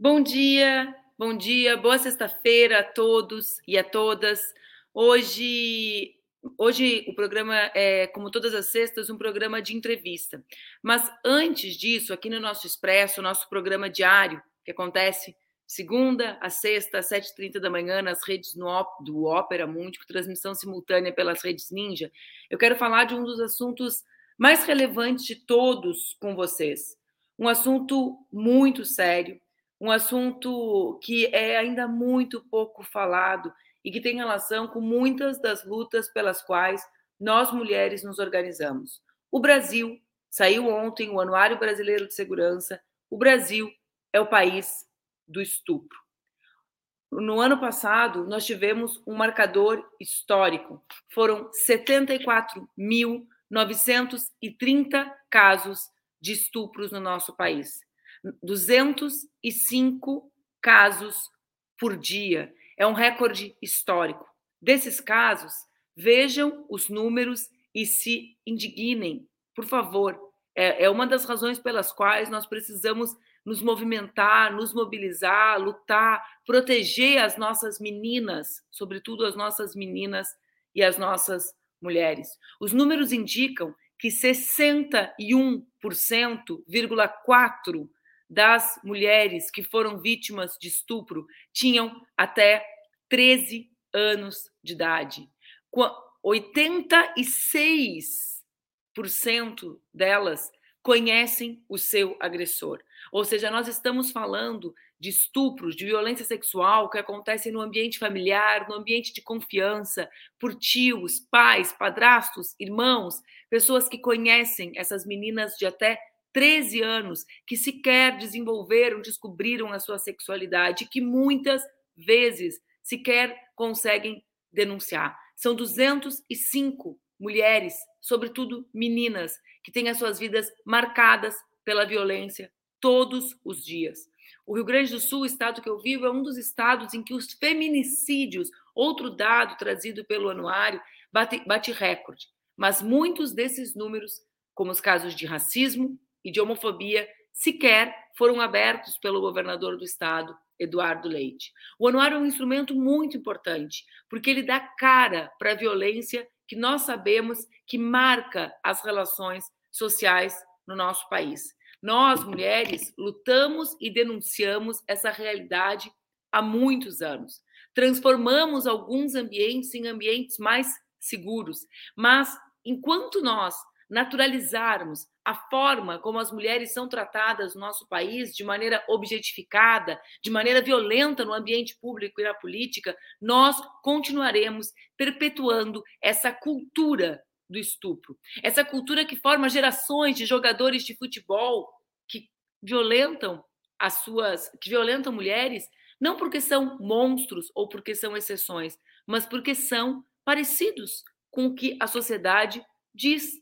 Bom dia, bom dia, boa sexta-feira a todos e a todas. Hoje, hoje o programa é, como todas as sextas, um programa de entrevista. Mas antes disso, aqui no nosso Expresso, nosso programa diário, que acontece segunda a sexta, às 7h30 da manhã, nas redes do Ópera Mundi, transmissão simultânea pelas redes Ninja, eu quero falar de um dos assuntos mais relevantes de todos com vocês. Um assunto muito sério, um assunto que é ainda muito pouco falado e que tem relação com muitas das lutas pelas quais nós mulheres nos organizamos. O Brasil, saiu ontem o Anuário Brasileiro de Segurança, o Brasil é o país do estupro. No ano passado, nós tivemos um marcador histórico. Foram 74.930 casos de estupros no nosso país. 205 casos por dia. É um recorde histórico. Desses casos, vejam os números e se indignem, por favor. É, é uma das razões pelas quais nós precisamos nos movimentar, nos mobilizar, lutar, proteger as nossas meninas, sobretudo as nossas meninas e as nossas mulheres. Os números indicam que 61,4% das mulheres que foram vítimas de estupro tinham até 13 anos de idade. 86% delas conhecem o seu agressor. Ou seja, nós estamos falando de estupros, de violência sexual que acontece no ambiente familiar, no ambiente de confiança, por tios, pais, padrastos, irmãos, pessoas que conhecem essas meninas de até 13 anos que sequer desenvolveram, descobriram a sua sexualidade, que muitas vezes sequer conseguem denunciar. São 205 mulheres, sobretudo meninas, que têm as suas vidas marcadas pela violência todos os dias. O Rio Grande do Sul, o estado que eu vivo, é um dos estados em que os feminicídios, outro dado trazido pelo anuário, bate, bate recorde. Mas muitos desses números, como os casos de racismo, e de homofobia sequer foram abertos pelo governador do estado, Eduardo Leite. O anuário é um instrumento muito importante, porque ele dá cara para a violência que nós sabemos que marca as relações sociais no nosso país. Nós, mulheres, lutamos e denunciamos essa realidade há muitos anos. Transformamos alguns ambientes em ambientes mais seguros, mas enquanto nós naturalizarmos a forma como as mulheres são tratadas no nosso país de maneira objetificada, de maneira violenta no ambiente público e na política, nós continuaremos perpetuando essa cultura do estupro. Essa cultura que forma gerações de jogadores de futebol que violentam as suas, que violentam mulheres, não porque são monstros ou porque são exceções, mas porque são parecidos com o que a sociedade diz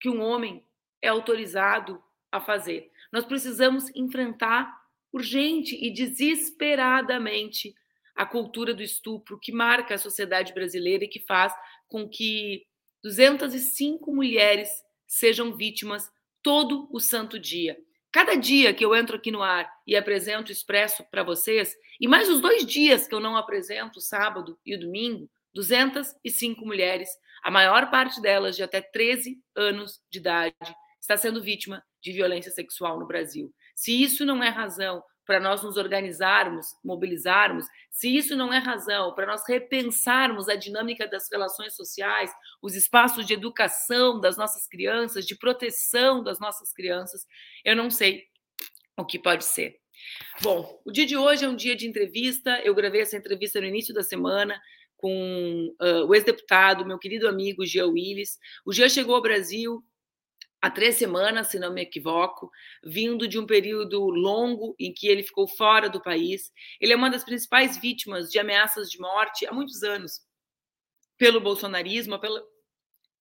que um homem é autorizado a fazer. Nós precisamos enfrentar urgente e desesperadamente a cultura do estupro que marca a sociedade brasileira e que faz com que 205 mulheres sejam vítimas todo o santo dia. Cada dia que eu entro aqui no ar e apresento Expresso para vocês, e mais os dois dias que eu não apresento, sábado e domingo, 205 mulheres, a maior parte delas de até 13 anos de idade, está sendo vítima de violência sexual no Brasil. Se isso não é razão para nós nos organizarmos, mobilizarmos, se isso não é razão para nós repensarmos a dinâmica das relações sociais, os espaços de educação das nossas crianças, de proteção das nossas crianças, eu não sei o que pode ser. Bom, o dia de hoje é um dia de entrevista. Eu gravei essa entrevista no início da semana com uh, o ex-deputado, meu querido amigo Jean Willis. O Jean chegou ao Brasil há três semanas, se não me equivoco, vindo de um período longo em que ele ficou fora do país. Ele é uma das principais vítimas de ameaças de morte há muitos anos pelo bolsonarismo, pelo,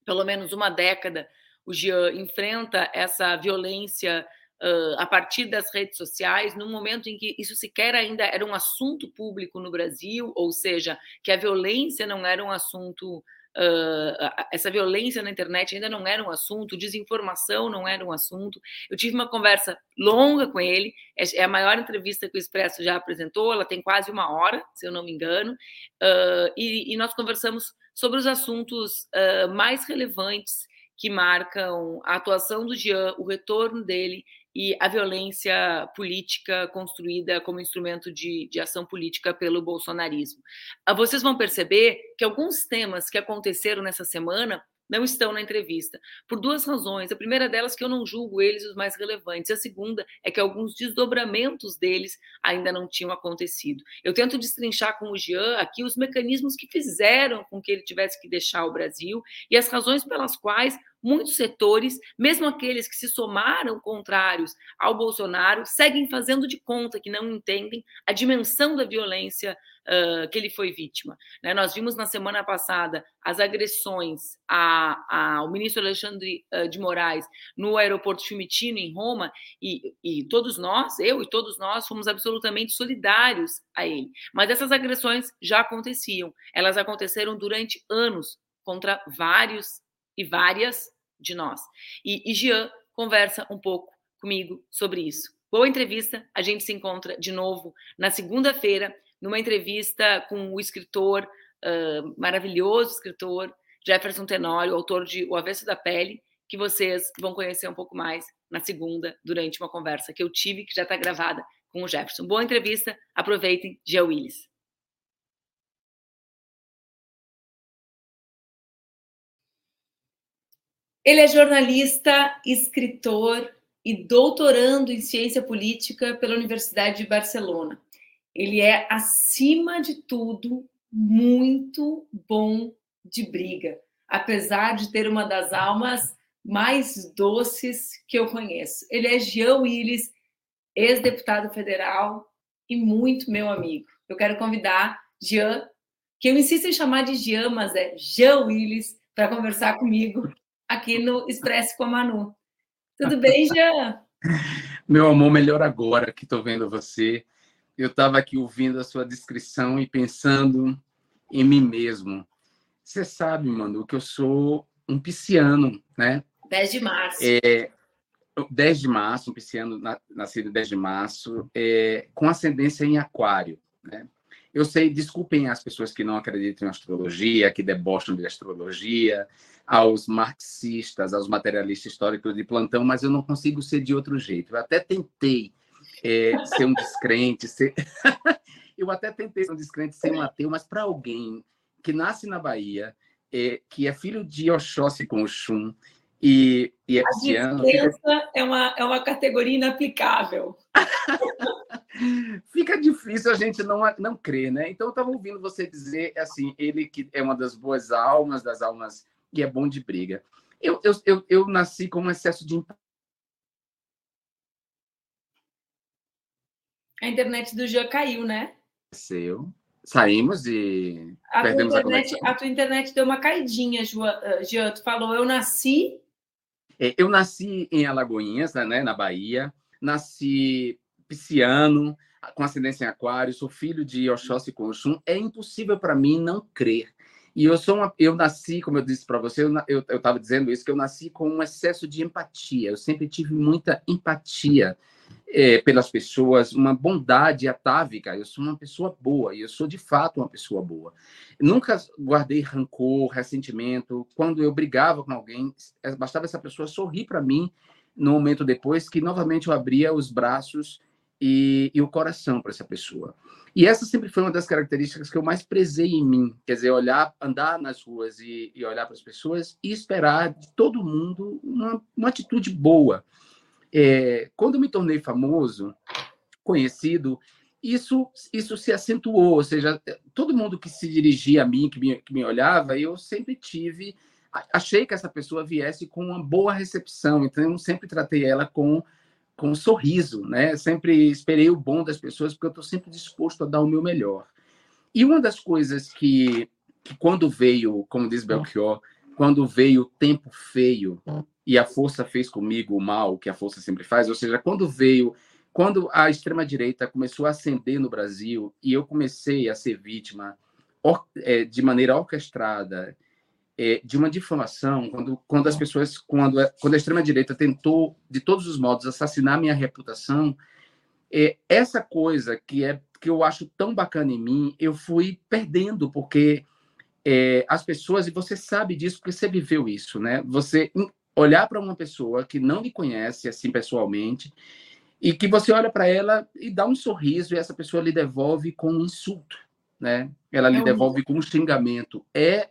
pelo menos uma década. O Jean enfrenta essa violência uh, a partir das redes sociais, num momento em que isso sequer ainda era um assunto público no Brasil, ou seja, que a violência não era um assunto Uh, essa violência na internet ainda não era um assunto, desinformação não era um assunto. Eu tive uma conversa longa com ele, é, é a maior entrevista que o Expresso já apresentou, ela tem quase uma hora, se eu não me engano, uh, e, e, nós conversamos sobre os assuntos uh, mais relevantes que marcam a atuação do Jean, o retorno dele e a violência política construída como instrumento de, de ação política pelo bolsonarismo. Ah, vocês vão perceber que alguns temas que aconteceram nessa semana não estão na entrevista, por duas razões. A primeira delas que eu não julgo eles os mais relevantes. A segunda é que alguns desdobramentos deles ainda não tinham acontecido. Eu tento destrinchar com o Jean aqui os mecanismos que fizeram com que ele tivesse que deixar o Brasil e as razões pelas quais muitos setores, mesmo aqueles que se somaram contrários ao Bolsonaro, seguem fazendo de conta que não entendem a dimensão da violência uh, que ele foi vítima. Né? Nós vimos na semana passada as agressões a, ao ministro Alexandre de Moraes no aeroporto Fiumicino, em Roma, e, e todos nós, eu e todos nós, fomos absolutamente solidários a ele. Mas essas agressões já aconteciam, elas aconteceram durante anos contra vários e várias de nós. E, e Jean conversa um pouco comigo sobre isso. Boa entrevista, a gente se encontra de novo na segunda-feira, numa entrevista com o escritor, uh, maravilhoso escritor, Jefferson Tenório, autor de O Avesso da Pele, que vocês vão conhecer um pouco mais na segunda, durante uma conversa que eu tive, que já está gravada com o Jefferson. Boa entrevista, aproveitem, Gia Willis. Ele é jornalista, escritor e doutorando em ciência política pela Universidade de Barcelona. Ele é, acima de tudo, muito bom de briga, apesar de ter uma das almas mais doces que eu conheço. Ele é Jean Willis, ex-deputado federal e muito meu amigo. Eu quero convidar Jean, que eu insisto em chamar de Jean, mas é Jean Willis, para conversar comigo aqui no Expresso com a Manu. Tudo bem, Jean? Meu amor, melhor agora que estou vendo você. Eu estava aqui ouvindo a sua descrição e pensando em mim mesmo. Você sabe, Manu, que eu sou um pisciano, né? 10 de março. É, 10 de março, um pisciano nascido 10 de março, é, com ascendência em aquário, né? Eu sei, desculpem as pessoas que não acreditam em astrologia, que debocham de astrologia, aos marxistas, aos materialistas históricos de plantão, mas eu não consigo ser de outro jeito. Eu até tentei é, ser um descrente, ser... eu até tentei ser um descrente, ser um ateu, mas para alguém que nasce na Bahia, é, que é filho de Oxóssi com Oxum, e, e é diferença fica... é, uma, é uma categoria inaplicável. fica difícil a gente não, não crer, né? Então, eu estava ouvindo você dizer, assim, ele que é uma das boas almas, das almas e é bom de briga. Eu, eu, eu, eu nasci com um excesso de A internet do Jean caiu, né? Seu. Saímos e a perdemos tua internet, a, a tua internet deu uma caidinha, eh, Jean. Tu falou, eu nasci... É, eu nasci em Alagoinhas, né, na Bahia. Nasci pisciano, com ascendência em aquário. Sou filho de Oxóssi e Oxum. É impossível para mim não crer e eu sou uma, eu nasci, como eu disse para você, eu estava dizendo isso, que eu nasci com um excesso de empatia. Eu sempre tive muita empatia é, pelas pessoas, uma bondade atávica. Eu sou uma pessoa boa e eu sou de fato uma pessoa boa. Nunca guardei rancor, ressentimento. Quando eu brigava com alguém, bastava essa pessoa sorrir para mim no momento depois que novamente eu abria os braços e, e o coração para essa pessoa. E essa sempre foi uma das características que eu mais prezei em mim, quer dizer, olhar, andar nas ruas e, e olhar para as pessoas e esperar de todo mundo uma, uma atitude boa. É, quando eu me tornei famoso, conhecido, isso, isso se acentuou, ou seja, todo mundo que se dirigia a mim, que me, que me olhava, eu sempre tive, achei que essa pessoa viesse com uma boa recepção, então eu sempre tratei ela com com um sorriso, né? Sempre esperei o bom das pessoas, porque eu estou sempre disposto a dar o meu melhor. E uma das coisas que, que quando veio, como diz Belchior, quando veio o tempo feio, e a força fez comigo o mal que a força sempre faz, ou seja, quando veio, quando a extrema direita começou a ascender no Brasil e eu comecei a ser vítima é, de maneira orquestrada é, de uma difamação, quando, quando as pessoas, quando, quando a extrema direita tentou de todos os modos assassinar minha reputação, é, essa coisa que é que eu acho tão bacana em mim, eu fui perdendo porque é, as pessoas e você sabe disso porque você viveu isso, né? Você olhar para uma pessoa que não lhe conhece assim pessoalmente e que você olha para ela e dá um sorriso e essa pessoa lhe devolve com um insulto, né? Ela lhe é devolve com um xingamento. É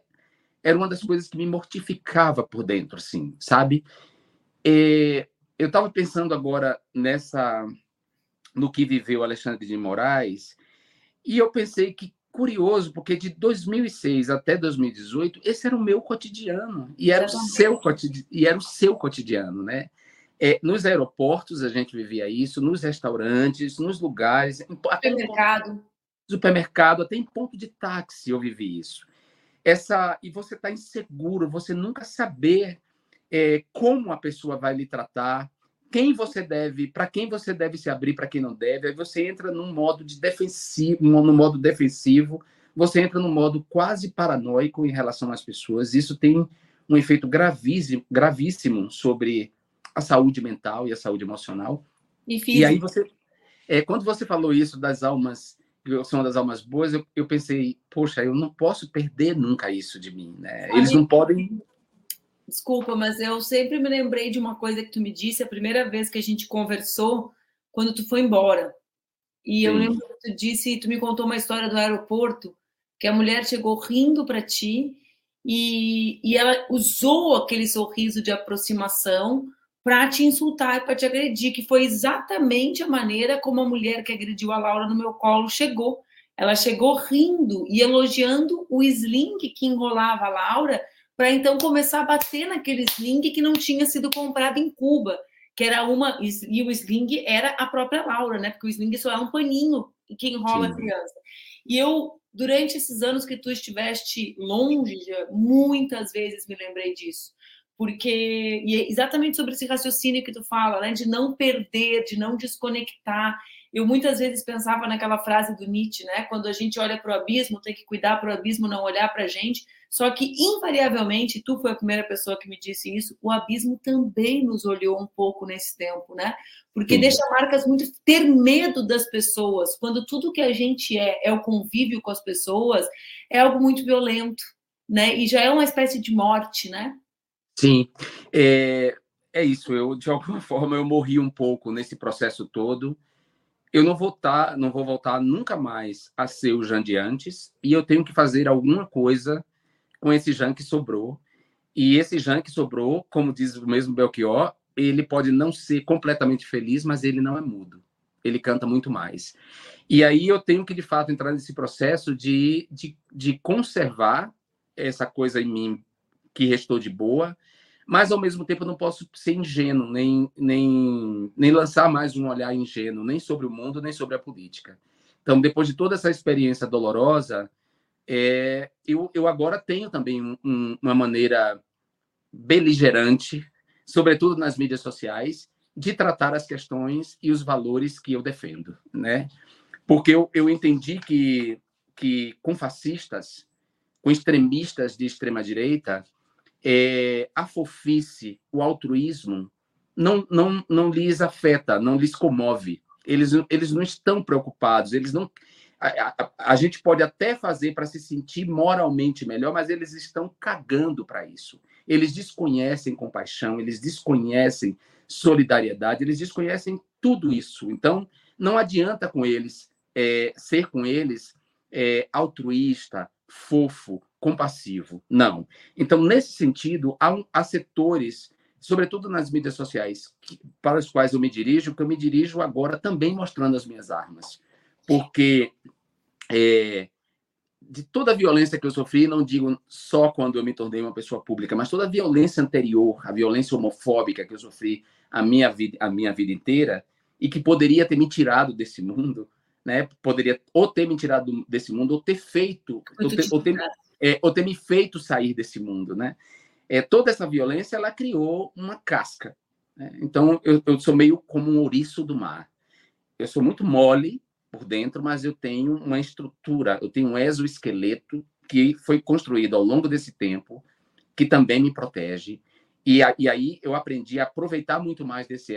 era uma das coisas que me mortificava por dentro, assim, sabe? E eu estava pensando agora nessa no que viveu Alexandre de Moraes e eu pensei que curioso, porque de 2006 até 2018, esse era o meu cotidiano e era o seu cotidiano, e era o seu cotidiano, né? É, nos aeroportos a gente vivia isso, nos restaurantes, nos lugares, até supermercado, ponto, supermercado, até em ponto de táxi eu vivi isso. Essa e você está inseguro, você nunca saber é, como a pessoa vai lhe tratar, quem você deve, para quem você deve se abrir, para quem não deve. Aí você entra num modo de defensivo, no modo defensivo, você entra num modo quase paranoico em relação às pessoas. Isso tem um efeito gravíssimo, gravíssimo sobre a saúde mental e a saúde emocional. E, e aí você, é, quando você falou isso das almas, que são das almas boas, eu, eu pensei, poxa, eu não posso perder nunca isso de mim, né? Eles não podem Desculpa, mas eu sempre me lembrei de uma coisa que tu me disse a primeira vez que a gente conversou, quando tu foi embora. E Sim. eu lembro que tu disse, tu me contou uma história do aeroporto, que a mulher chegou rindo para ti e, e ela usou aquele sorriso de aproximação para te insultar e para te agredir, que foi exatamente a maneira como a mulher que agrediu a Laura no meu colo chegou. Ela chegou rindo e elogiando o sling que enrolava a Laura para então começar a bater naquele sling que não tinha sido comprado em Cuba, que era uma e o sling era a própria Laura, né? Porque o sling só é um paninho que enrola Sim. a criança. E eu durante esses anos que tu estiveste longe, muitas vezes me lembrei disso. Porque e é exatamente sobre esse raciocínio que tu fala, né, de não perder, de não desconectar. Eu muitas vezes pensava naquela frase do Nietzsche, né? Quando a gente olha para o abismo, tem que cuidar para o abismo não olhar para a gente. Só que, invariavelmente, tu foi a primeira pessoa que me disse isso, o abismo também nos olhou um pouco nesse tempo, né? Porque Sim. deixa marcas muito. Ter medo das pessoas, quando tudo que a gente é é o convívio com as pessoas, é algo muito violento, né? E já é uma espécie de morte, né? Sim. É, é isso. Eu, de alguma forma, eu morri um pouco nesse processo todo eu não vou tá, não vou voltar nunca mais a ser o Jean de antes, e eu tenho que fazer alguma coisa com esse Jean que sobrou. E esse Jean que sobrou, como diz o mesmo Belchior, ele pode não ser completamente feliz, mas ele não é mudo. Ele canta muito mais. E aí eu tenho que, de fato, entrar nesse processo de, de, de conservar essa coisa em mim que restou de boa, mas ao mesmo tempo eu não posso ser ingênuo, nem, nem, nem lançar mais um olhar ingênuo, nem sobre o mundo, nem sobre a política. Então, depois de toda essa experiência dolorosa, é, eu, eu agora tenho também um, uma maneira beligerante, sobretudo nas mídias sociais, de tratar as questões e os valores que eu defendo, né? Porque eu, eu entendi que, que com fascistas, com extremistas de extrema direita, é, a fofice, o altruísmo, não, não, não lhes afeta, não lhes comove. Eles, eles não estão preocupados, eles não. A, a, a gente pode até fazer para se sentir moralmente melhor, mas eles estão cagando para isso. Eles desconhecem compaixão, eles desconhecem solidariedade, eles desconhecem tudo isso. Então, não adianta com eles é, ser com eles é, altruísta, fofo, compassivo. Não. Então, nesse sentido, há, um, há setores, sobretudo nas mídias sociais, que, para os quais eu me dirijo, que eu me dirijo agora também mostrando as minhas armas. Porque é, de toda a violência que eu sofri, não digo só quando eu me tornei uma pessoa pública, mas toda a violência anterior, a violência homofóbica que eu sofri a minha vida, a minha vida inteira, e que poderia ter me tirado desse mundo, né? Poderia ou ter me tirado desse mundo, ou ter feito, ou ter, ou ter, é, ou ter me feito sair desse mundo, né? é, toda essa violência ela criou uma casca. Né? Então, eu, eu sou meio como um ouriço do mar. Eu sou muito mole por dentro, mas eu tenho uma estrutura, eu tenho um exoesqueleto que foi construído ao longo desse tempo, que também me protege. E, a, e aí eu aprendi a aproveitar muito mais desse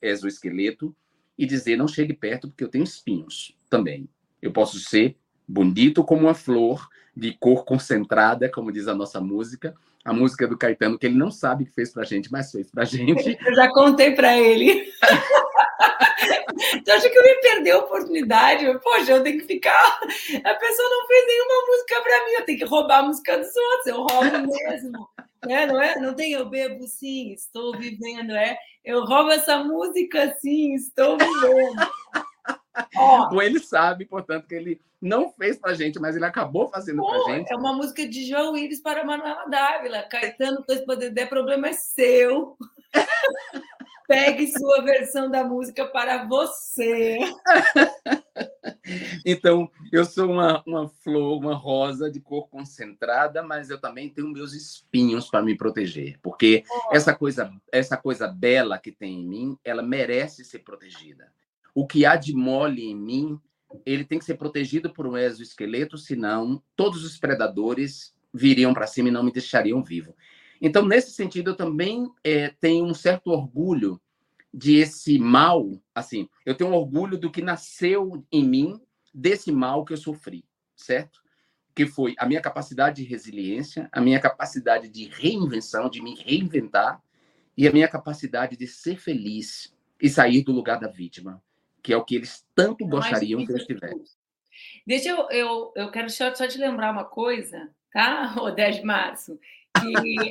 exoesqueleto e dizer: não chegue perto, porque eu tenho espinhos também. Eu posso ser bonito como uma flor, de cor concentrada, como diz a nossa música, a música do Caetano, que ele não sabe que fez pra gente, mas fez pra gente. Eu já contei para ele. então, acho que eu me perdi a oportunidade. Poxa, eu tenho que ficar. A pessoa não fez nenhuma música para mim, eu tenho que roubar a música dos outros, eu roubo mesmo. É, não é? Não tem eu bebo sim, estou vivendo, é? Eu roubo essa música sim, estou vivendo. Oh. Ele sabe, portanto, que ele não fez pra gente, mas ele acabou fazendo Pô, pra gente. É uma música de João Willis para Manuela Dávila. Caetano fez poder der, problema é seu. Pegue sua versão da música para você. Então, eu sou uma, uma flor, uma rosa de cor concentrada, mas eu também tenho meus espinhos para me proteger, porque oh. essa coisa, essa coisa bela que tem em mim, ela merece ser protegida. O que há de mole em mim ele tem que ser protegido por um exoesqueleto, senão todos os predadores viriam para cima e não me deixariam vivo. Então, nesse sentido, eu também é, tenho um certo orgulho de esse mal, assim, eu tenho orgulho do que nasceu em mim desse mal que eu sofri, certo? Que foi a minha capacidade de resiliência, a minha capacidade de reinvenção, de me reinventar, e a minha capacidade de ser feliz e sair do lugar da vítima que é o que eles tanto gostariam que eu estivesse. Deixa eu, eu, eu quero só, só te lembrar uma coisa, tá, o 10 de março,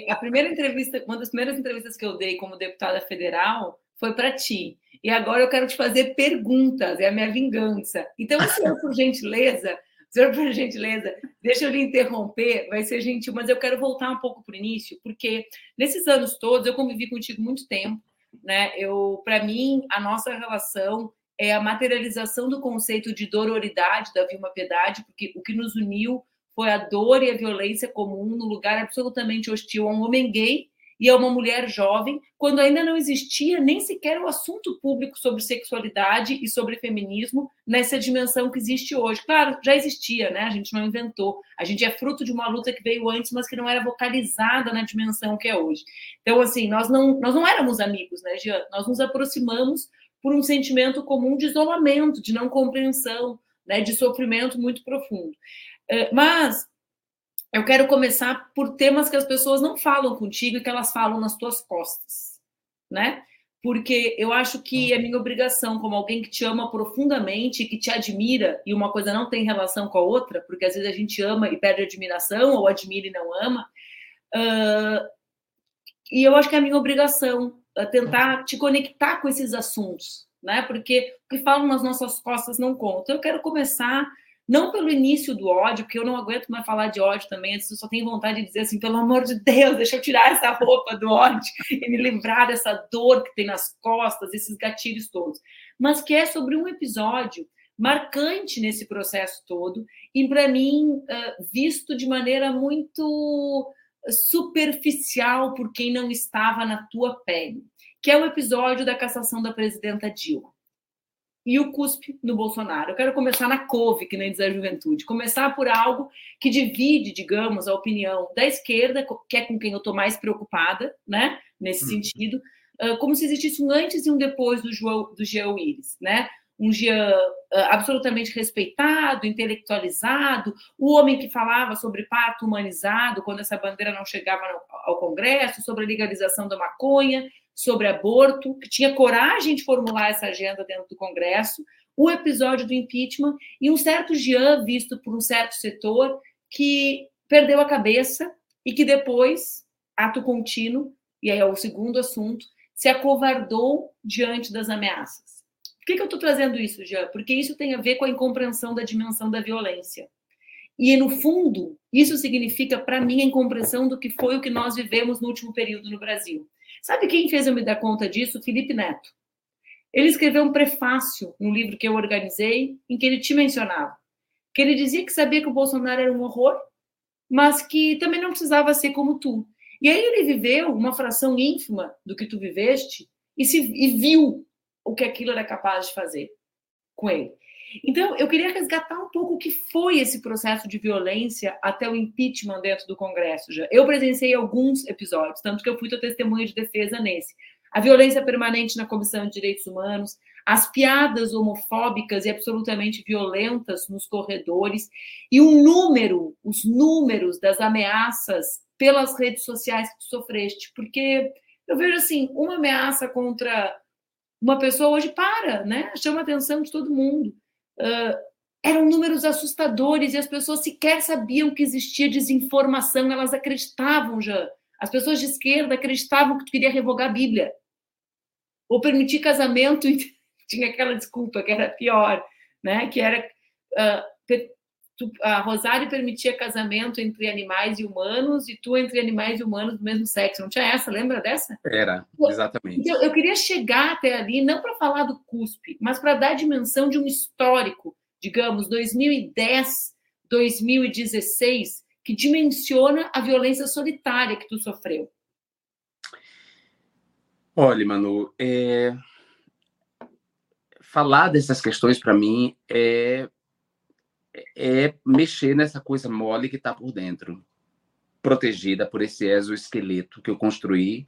a primeira entrevista, uma das primeiras entrevistas que eu dei como deputada federal foi para ti. E agora eu quero te fazer perguntas, é a minha vingança. Então, o senhor, por gentileza, senhor, por gentileza, deixa eu lhe interromper, vai ser gentil, mas eu quero voltar um pouco para o início, porque nesses anos todos eu convivi contigo muito tempo, né? Eu, para mim, a nossa relação é a materialização do conceito de dororidade da Vilma Piedade, porque o que nos uniu foi a dor e a violência comum no lugar absolutamente hostil a um homem gay e a uma mulher jovem, quando ainda não existia nem sequer o assunto público sobre sexualidade e sobre feminismo nessa dimensão que existe hoje. Claro, já existia, né? A gente não inventou. A gente é fruto de uma luta que veio antes, mas que não era vocalizada na dimensão que é hoje. Então, assim, nós não, nós não éramos amigos, né, Jean? Nós nos aproximamos por um sentimento comum de isolamento, de não compreensão, né, de sofrimento muito profundo. É, mas eu quero começar por temas que as pessoas não falam contigo e que elas falam nas tuas costas, né? Porque eu acho que é minha obrigação, como alguém que te ama profundamente, que te admira, e uma coisa não tem relação com a outra, porque às vezes a gente ama e perde admiração, ou admira e não ama. Uh, e eu acho que é a minha obrigação tentar te conectar com esses assuntos, né? Porque o que falam nas nossas costas não conta. Eu quero começar não pelo início do ódio, porque eu não aguento mais falar de ódio também, eu só tenho vontade de dizer assim, pelo amor de Deus, deixa eu tirar essa roupa do ódio e me livrar dessa dor que tem nas costas, esses gatilhos todos. Mas que é sobre um episódio marcante nesse processo todo e para mim visto de maneira muito superficial por quem não estava na tua pele, que é o episódio da cassação da presidenta Dilma. E o cuspe no Bolsonaro. Eu quero começar na couve, que nem diz a juventude. Começar por algo que divide, digamos, a opinião da esquerda, que é com quem eu estou mais preocupada, né? Nesse hum. sentido, como se existisse um antes e um depois do João do Jean Willis, né? um Jean absolutamente respeitado, intelectualizado, o homem que falava sobre parto humanizado quando essa bandeira não chegava ao Congresso, sobre a legalização da maconha, sobre aborto, que tinha coragem de formular essa agenda dentro do Congresso, o episódio do impeachment e um certo Jean visto por um certo setor que perdeu a cabeça e que depois, ato contínuo, e aí é o segundo assunto, se acovardou diante das ameaças que, que eu estou trazendo isso, Jean? Porque isso tem a ver com a incompreensão da dimensão da violência. E, no fundo, isso significa, para mim, a incompreensão do que foi o que nós vivemos no último período no Brasil. Sabe quem fez eu me dar conta disso? Felipe Neto. Ele escreveu um prefácio no livro que eu organizei, em que ele te mencionava. Que ele dizia que sabia que o Bolsonaro era um horror, mas que também não precisava ser como tu. E aí ele viveu uma fração ínfima do que tu viveste e, se, e viu o que aquilo era capaz de fazer com ele. Então, eu queria resgatar um pouco o que foi esse processo de violência até o impeachment dentro do Congresso. Já. Eu presenciei alguns episódios, tanto que eu fui testemunha de defesa nesse. A violência permanente na Comissão de Direitos Humanos, as piadas homofóbicas e absolutamente violentas nos corredores, e o número, os números das ameaças pelas redes sociais que tu sofreste. Porque eu vejo assim, uma ameaça contra uma pessoa hoje para, né? Chama a atenção de todo mundo. Uh, eram números assustadores e as pessoas sequer sabiam que existia desinformação, elas acreditavam já. As pessoas de esquerda acreditavam que tu queria revogar a Bíblia. Ou permitir casamento e tinha aquela desculpa que era pior, né? Que era uh, a Rosário permitia casamento entre animais e humanos e tu entre animais e humanos do mesmo sexo. Não tinha essa? Lembra dessa? Era, exatamente. Então, eu queria chegar até ali, não para falar do CUSP, mas para dar a dimensão de um histórico, digamos, 2010, 2016, que dimensiona a violência solitária que tu sofreu. Olha, Manu, é... falar dessas questões para mim é é mexer nessa coisa mole que está por dentro, protegida por esse exoesqueleto que eu construí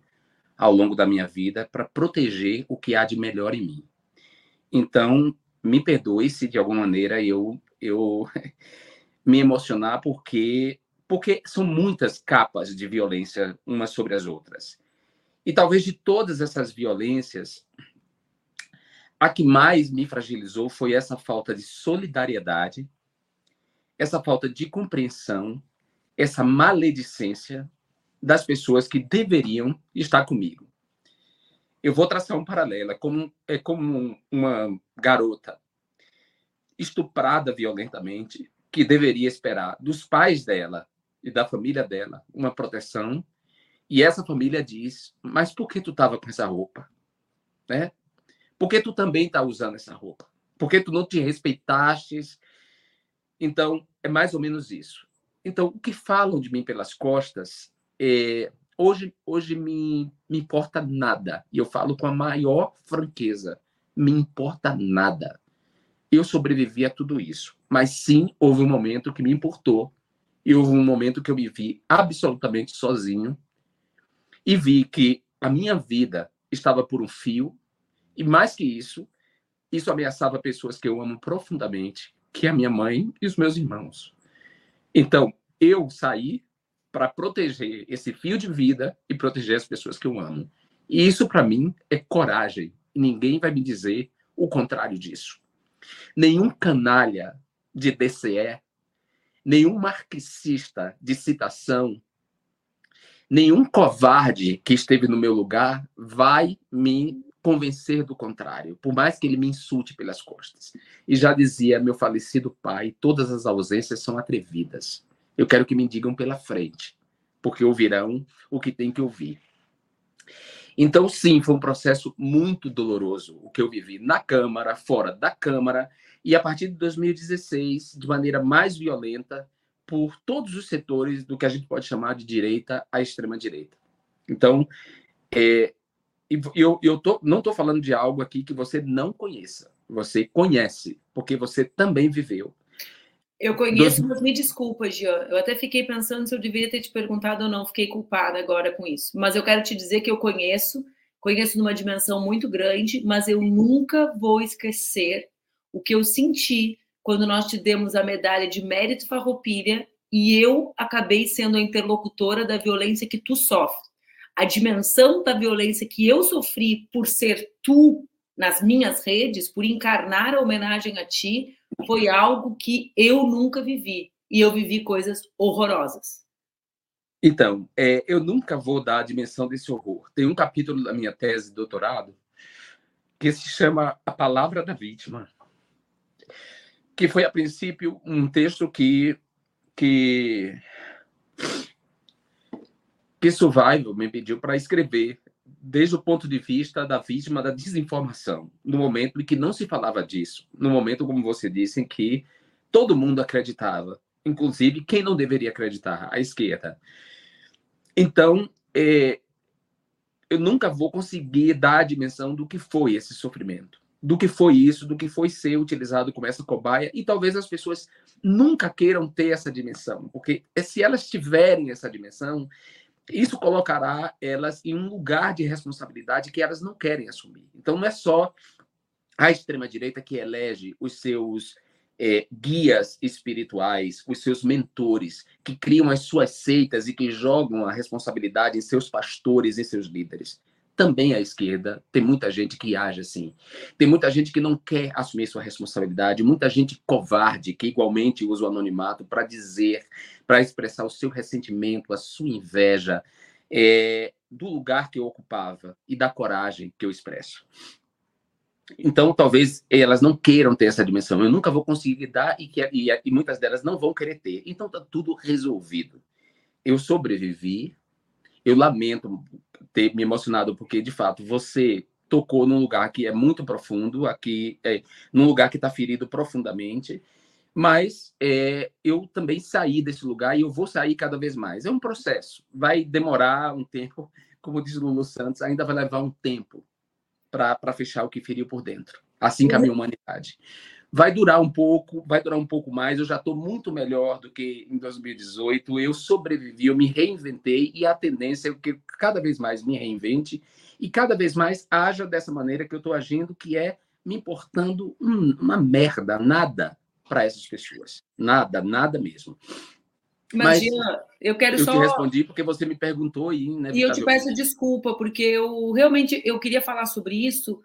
ao longo da minha vida para proteger o que há de melhor em mim. Então, me perdoe se de alguma maneira eu eu me emocionar porque porque são muitas capas de violência umas sobre as outras. E talvez de todas essas violências, a que mais me fragilizou foi essa falta de solidariedade essa falta de compreensão, essa maledicência das pessoas que deveriam estar comigo. Eu vou traçar um paralelo. É como, é como uma garota estuprada violentamente que deveria esperar dos pais dela e da família dela uma proteção e essa família diz mas por que tu estava com essa roupa né por que tu também está usando essa roupa por que tu não te respeitaste então, é mais ou menos isso. Então, o que falam de mim pelas costas, é, hoje, hoje me, me importa nada. E eu falo com a maior franqueza: me importa nada. Eu sobrevivi a tudo isso. Mas sim, houve um momento que me importou. E houve um momento que eu me vi absolutamente sozinho. E vi que a minha vida estava por um fio. E mais que isso, isso ameaçava pessoas que eu amo profundamente que a minha mãe e os meus irmãos. Então, eu saí para proteger esse fio de vida e proteger as pessoas que eu amo. E isso, para mim, é coragem. Ninguém vai me dizer o contrário disso. Nenhum canalha de DCE, nenhum marxista de citação, nenhum covarde que esteve no meu lugar vai me convencer do contrário, por mais que ele me insulte pelas costas. E já dizia meu falecido pai: todas as ausências são atrevidas. Eu quero que me digam pela frente, porque ouvirão o que tem que ouvir. Então, sim, foi um processo muito doloroso o que eu vivi na Câmara, fora da Câmara, e a partir de 2016, de maneira mais violenta, por todos os setores do que a gente pode chamar de direita à extrema-direita. Então, é, e eu, eu tô, não estou falando de algo aqui que você não conheça. Você conhece, porque você também viveu. Eu conheço, mas me desculpa, Jean. Eu até fiquei pensando se eu deveria ter te perguntado ou não. Fiquei culpada agora com isso. Mas eu quero te dizer que eu conheço, conheço numa dimensão muito grande, mas eu nunca vou esquecer o que eu senti quando nós te demos a medalha de mérito farroupilha e eu acabei sendo a interlocutora da violência que tu sofres a dimensão da violência que eu sofri por ser tu nas minhas redes, por encarnar a homenagem a ti, foi algo que eu nunca vivi. E eu vivi coisas horrorosas. Então, é, eu nunca vou dar a dimensão desse horror. Tem um capítulo da minha tese de doutorado que se chama A Palavra da Vítima, que foi, a princípio, um texto que, que que Survival me pediu para escrever desde o ponto de vista da vítima da desinformação, no momento em que não se falava disso, no momento, como você disse, em que todo mundo acreditava, inclusive quem não deveria acreditar, a esquerda. Então, é, eu nunca vou conseguir dar a dimensão do que foi esse sofrimento, do que foi isso, do que foi ser utilizado como essa cobaia, e talvez as pessoas nunca queiram ter essa dimensão, porque se elas tiverem essa dimensão, isso colocará elas em um lugar de responsabilidade que elas não querem assumir. Então, não é só a extrema-direita que elege os seus é, guias espirituais, os seus mentores, que criam as suas seitas e que jogam a responsabilidade em seus pastores e seus líderes. Também a esquerda tem muita gente que age assim. Tem muita gente que não quer assumir sua responsabilidade, muita gente covarde que igualmente usa o anonimato para dizer, para expressar o seu ressentimento, a sua inveja é, do lugar que eu ocupava e da coragem que eu expresso. Então, talvez elas não queiram ter essa dimensão. Eu nunca vou conseguir dar e, que, e, e muitas delas não vão querer ter. Então, está tudo resolvido. Eu sobrevivi. Eu lamento ter me emocionado, porque, de fato, você tocou num lugar que é muito profundo, aqui, é, num lugar que está ferido profundamente. Mas é, eu também saí desse lugar e eu vou sair cada vez mais. É um processo. Vai demorar um tempo. Como diz Lulu Santos, ainda vai levar um tempo para fechar o que feriu por dentro. Assim que a minha humanidade. Vai durar um pouco, vai durar um pouco mais. Eu já estou muito melhor do que em 2018. Eu sobrevivi, eu me reinventei e a tendência é que cada vez mais me reinvente e cada vez mais haja dessa maneira que eu estou agindo, que é me importando hum, uma merda, nada para essas pessoas. Nada, nada mesmo. Imagina, Mas eu quero eu só. Eu te respondi porque você me perguntou e. E eu te peço desculpa, porque eu realmente eu queria falar sobre isso,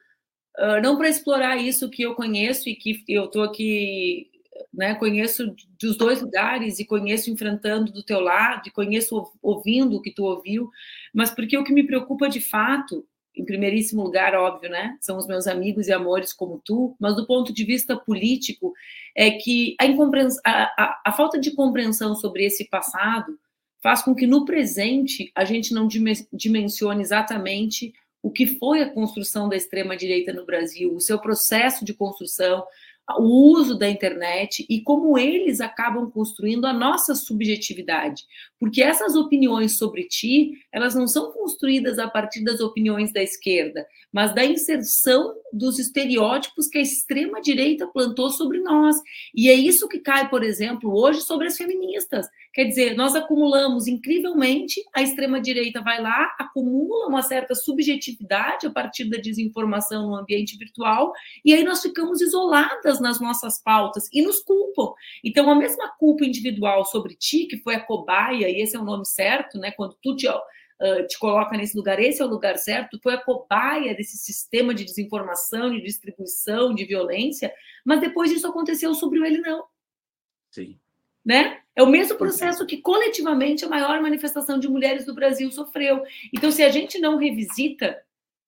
uh, não para explorar isso que eu conheço e que eu estou aqui, né? Conheço dos dois lugares e conheço enfrentando do teu lado, e conheço ouvindo o que tu ouviu, mas porque o que me preocupa de fato em primeiríssimo lugar, óbvio, né? São os meus amigos e amores como tu, mas do ponto de vista político, é que a, a, a, falta de compreensão sobre esse passado faz com que no presente a gente não dimensione exatamente o que foi a construção da extrema-direita no Brasil, o seu processo de construção, o uso da internet e como eles acabam construindo a nossa subjetividade. Porque essas opiniões sobre ti, elas não são construídas a partir das opiniões da esquerda, mas da inserção dos estereótipos que a extrema direita plantou sobre nós. E é isso que cai, por exemplo, hoje sobre as feministas. Quer dizer, nós acumulamos incrivelmente, a extrema-direita vai lá, acumula uma certa subjetividade a partir da desinformação no ambiente virtual, e aí nós ficamos isoladas nas nossas pautas e nos culpam. Então, a mesma culpa individual sobre ti, que foi a cobaia, e esse é o nome certo, né? Quando tu te, te coloca nesse lugar, esse é o lugar certo, foi a cobaia desse sistema de desinformação, de distribuição, de violência, mas depois isso aconteceu sobre o ele não. Sim né? É o mesmo processo que coletivamente a maior manifestação de mulheres do Brasil sofreu. Então, se a gente não revisita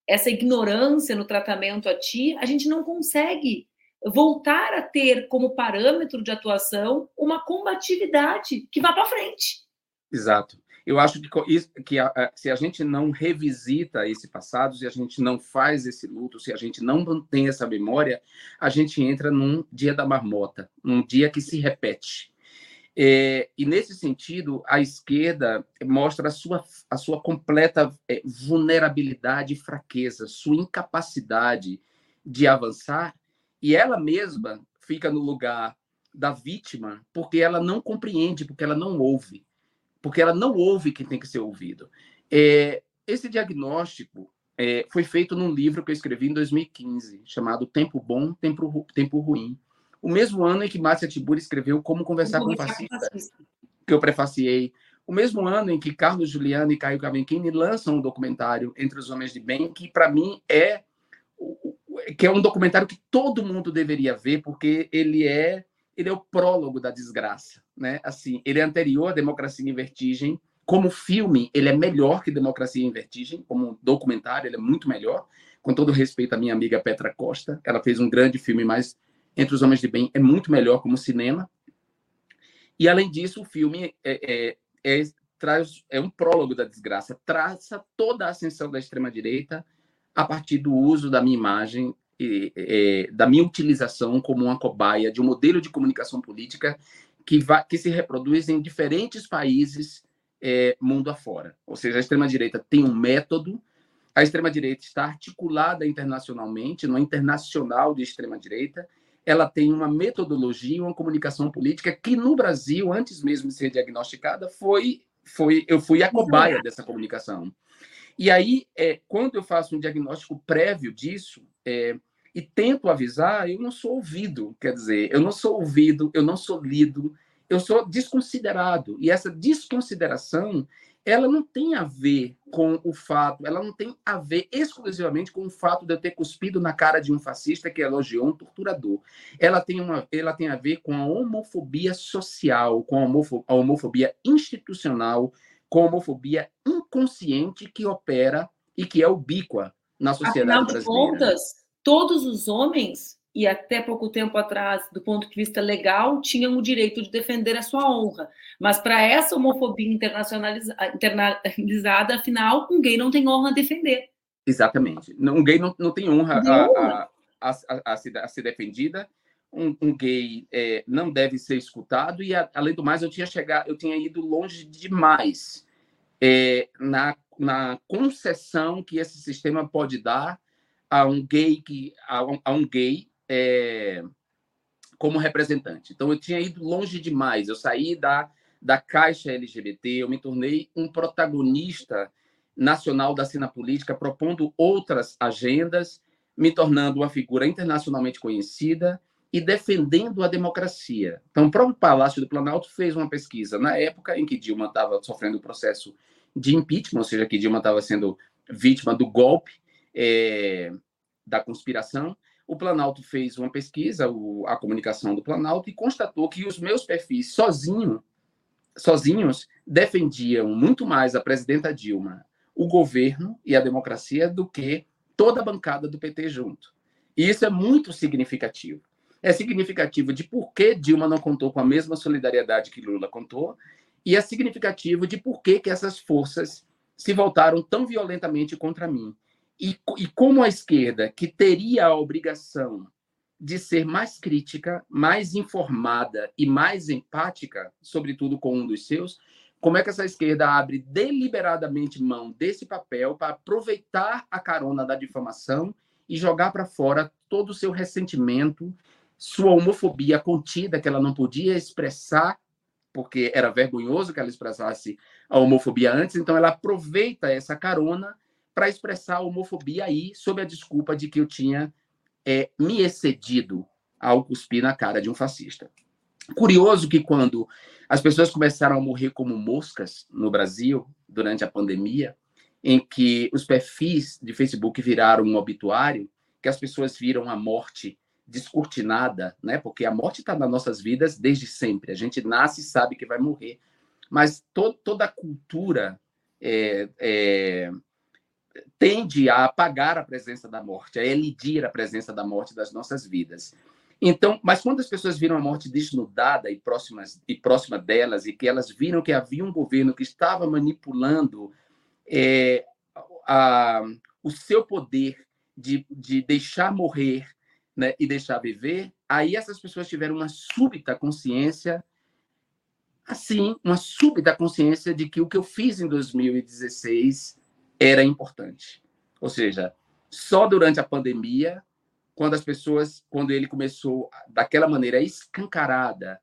essa ignorância no tratamento a ti, a gente não consegue voltar a ter como parâmetro de atuação uma combatividade que vá para frente. Exato. Eu acho que, que a, a, se a gente não revisita esse passado, se a gente não faz esse luto, se a gente não mantém essa memória, a gente entra num dia da marmota, num dia que se repete. É, e nesse sentido, a esquerda mostra a sua, a sua completa é, vulnerabilidade e fraqueza, sua incapacidade de avançar, e ela mesma fica no lugar da vítima porque ela não compreende, porque ela não ouve, porque ela não ouve quem tem que ser ouvido. É, esse diagnóstico é, foi feito num livro que eu escrevi em 2015, chamado Tempo Bom, Tempo, Tempo Ruim o mesmo ano em que Márcia Tiburi escreveu Como Conversar com o Fascista, que eu prefaciei. O mesmo ano em que Carlos Juliano e Caio Cavenchini lançam um documentário Entre os Homens de Bem, que para mim é que é um documentário que todo mundo deveria ver, porque ele é ele é o prólogo da desgraça, né? Assim, ele é anterior à Democracia em Vertigem. Como filme, ele é melhor que Democracia em Vertigem. Como documentário, ele é muito melhor. Com todo respeito à minha amiga Petra Costa, ela fez um grande filme, mas entre os Homens de Bem é muito melhor como cinema. E, além disso, o filme é, é, é, traz, é um prólogo da desgraça, traça toda a ascensão da extrema-direita a partir do uso da minha imagem, e, é, da minha utilização como uma cobaia de um modelo de comunicação política que, vai, que se reproduz em diferentes países é, mundo afora. Ou seja, a extrema-direita tem um método, a extrema-direita está articulada internacionalmente, no internacional de extrema-direita, ela tem uma metodologia, uma comunicação política que no Brasil, antes mesmo de ser diagnosticada, foi, foi eu fui a cobaia dessa comunicação. E aí, é, quando eu faço um diagnóstico prévio disso é, e tento avisar, eu não sou ouvido, quer dizer, eu não sou ouvido, eu não sou lido, eu sou desconsiderado. E essa desconsideração ela não tem a ver com o fato, ela não tem a ver exclusivamente com o fato de eu ter cuspido na cara de um fascista que elogiou um torturador. Ela tem, uma, ela tem a ver com a homofobia social, com a homofobia, a homofobia institucional, com a homofobia inconsciente que opera e que é ubíqua na sociedade Afinal brasileira. de contas, todos os homens e até pouco tempo atrás, do ponto de vista legal, tinham o direito de defender a sua honra. Mas para essa homofobia internalizada, afinal, um gay não tem honra a defender. Exatamente. Um gay não, não tem honra, a, a, a, a, ser, a ser defendida. Um, um gay é, não deve ser escutado e além do mais eu tinha chegado eu tinha ido longe demais é, na, na concessão que esse sistema pode dar a um gay que a um, a um gay é, como representante. Então, eu tinha ido longe demais. Eu saí da, da caixa LGBT, eu me tornei um protagonista nacional da cena política, propondo outras agendas, me tornando uma figura internacionalmente conhecida e defendendo a democracia. Então, o próprio Palácio do Planalto fez uma pesquisa na época em que Dilma estava sofrendo o processo de impeachment, ou seja, que Dilma estava sendo vítima do golpe é, da conspiração, o Planalto fez uma pesquisa, a comunicação do Planalto, e constatou que os meus perfis sozinho, sozinhos defendiam muito mais a presidenta Dilma, o governo e a democracia do que toda a bancada do PT junto. E isso é muito significativo. É significativo de por que Dilma não contou com a mesma solidariedade que Lula contou, e é significativo de por que, que essas forças se voltaram tão violentamente contra mim. E, e como a esquerda, que teria a obrigação de ser mais crítica, mais informada e mais empática, sobretudo com um dos seus, como é que essa esquerda abre deliberadamente mão desse papel para aproveitar a carona da difamação e jogar para fora todo o seu ressentimento, sua homofobia contida que ela não podia expressar porque era vergonhoso que ela expressasse a homofobia antes, então ela aproveita essa carona para expressar a homofobia aí, sob a desculpa de que eu tinha é, me excedido ao cuspir na cara de um fascista. Curioso que quando as pessoas começaram a morrer como moscas no Brasil, durante a pandemia, em que os perfis de Facebook viraram um obituário, que as pessoas viram a morte descortinada, né? Porque a morte está nas nossas vidas desde sempre. A gente nasce e sabe que vai morrer, mas to toda a cultura é, é, tende a apagar a presença da morte, a elidir a presença da morte das nossas vidas. Então, mas quando as pessoas viram a morte desnudada e próximas e próxima delas e que elas viram que havia um governo que estava manipulando é, a, o seu poder de, de deixar morrer né, e deixar viver, aí essas pessoas tiveram uma súbita consciência, assim, uma súbita consciência de que o que eu fiz em 2016 era importante. Ou seja, só durante a pandemia, quando as pessoas, quando ele começou daquela maneira escancarada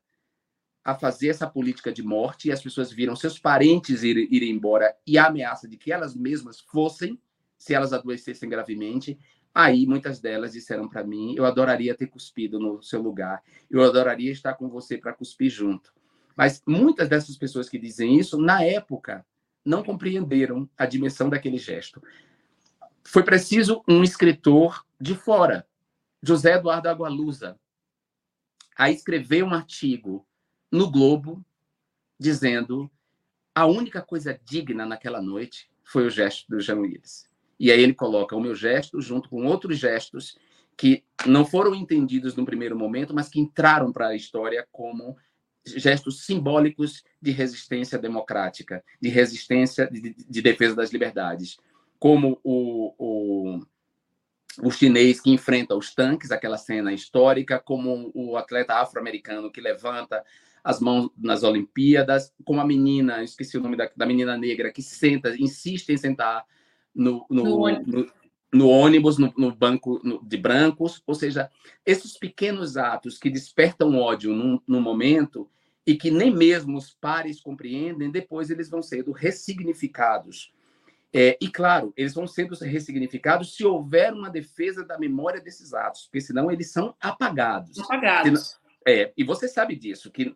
a fazer essa política de morte, e as pessoas viram seus parentes irem, irem embora e a ameaça de que elas mesmas fossem, se elas adoecessem gravemente, aí muitas delas disseram para mim: eu adoraria ter cuspido no seu lugar, eu adoraria estar com você para cuspir junto. Mas muitas dessas pessoas que dizem isso, na época, não compreenderam a dimensão daquele gesto. Foi preciso um escritor de fora, José Eduardo Agualusa, a escrever um artigo no Globo dizendo a única coisa digna naquela noite foi o gesto do Jean Willis. E aí ele coloca o meu gesto junto com outros gestos que não foram entendidos no primeiro momento, mas que entraram para a história como gestos simbólicos de resistência democrática, de resistência, de, de defesa das liberdades, como o, o, o, chinês que enfrenta os tanques, aquela cena histórica, como o atleta afro-americano que levanta as mãos nas Olimpíadas, como a menina, esqueci o nome da, da menina negra, que senta, insiste em sentar no, no, no, no, no ônibus, no, banco de brancos. Ou seja, esses pequenos atos que despertam ódio num, num momento e que nem mesmo os pares compreendem, depois eles vão sendo ressignificados. É, e, claro, eles vão sendo ressignificados se houver uma defesa da memória desses atos, porque senão eles são apagados. Apagados. É, e você sabe disso, que,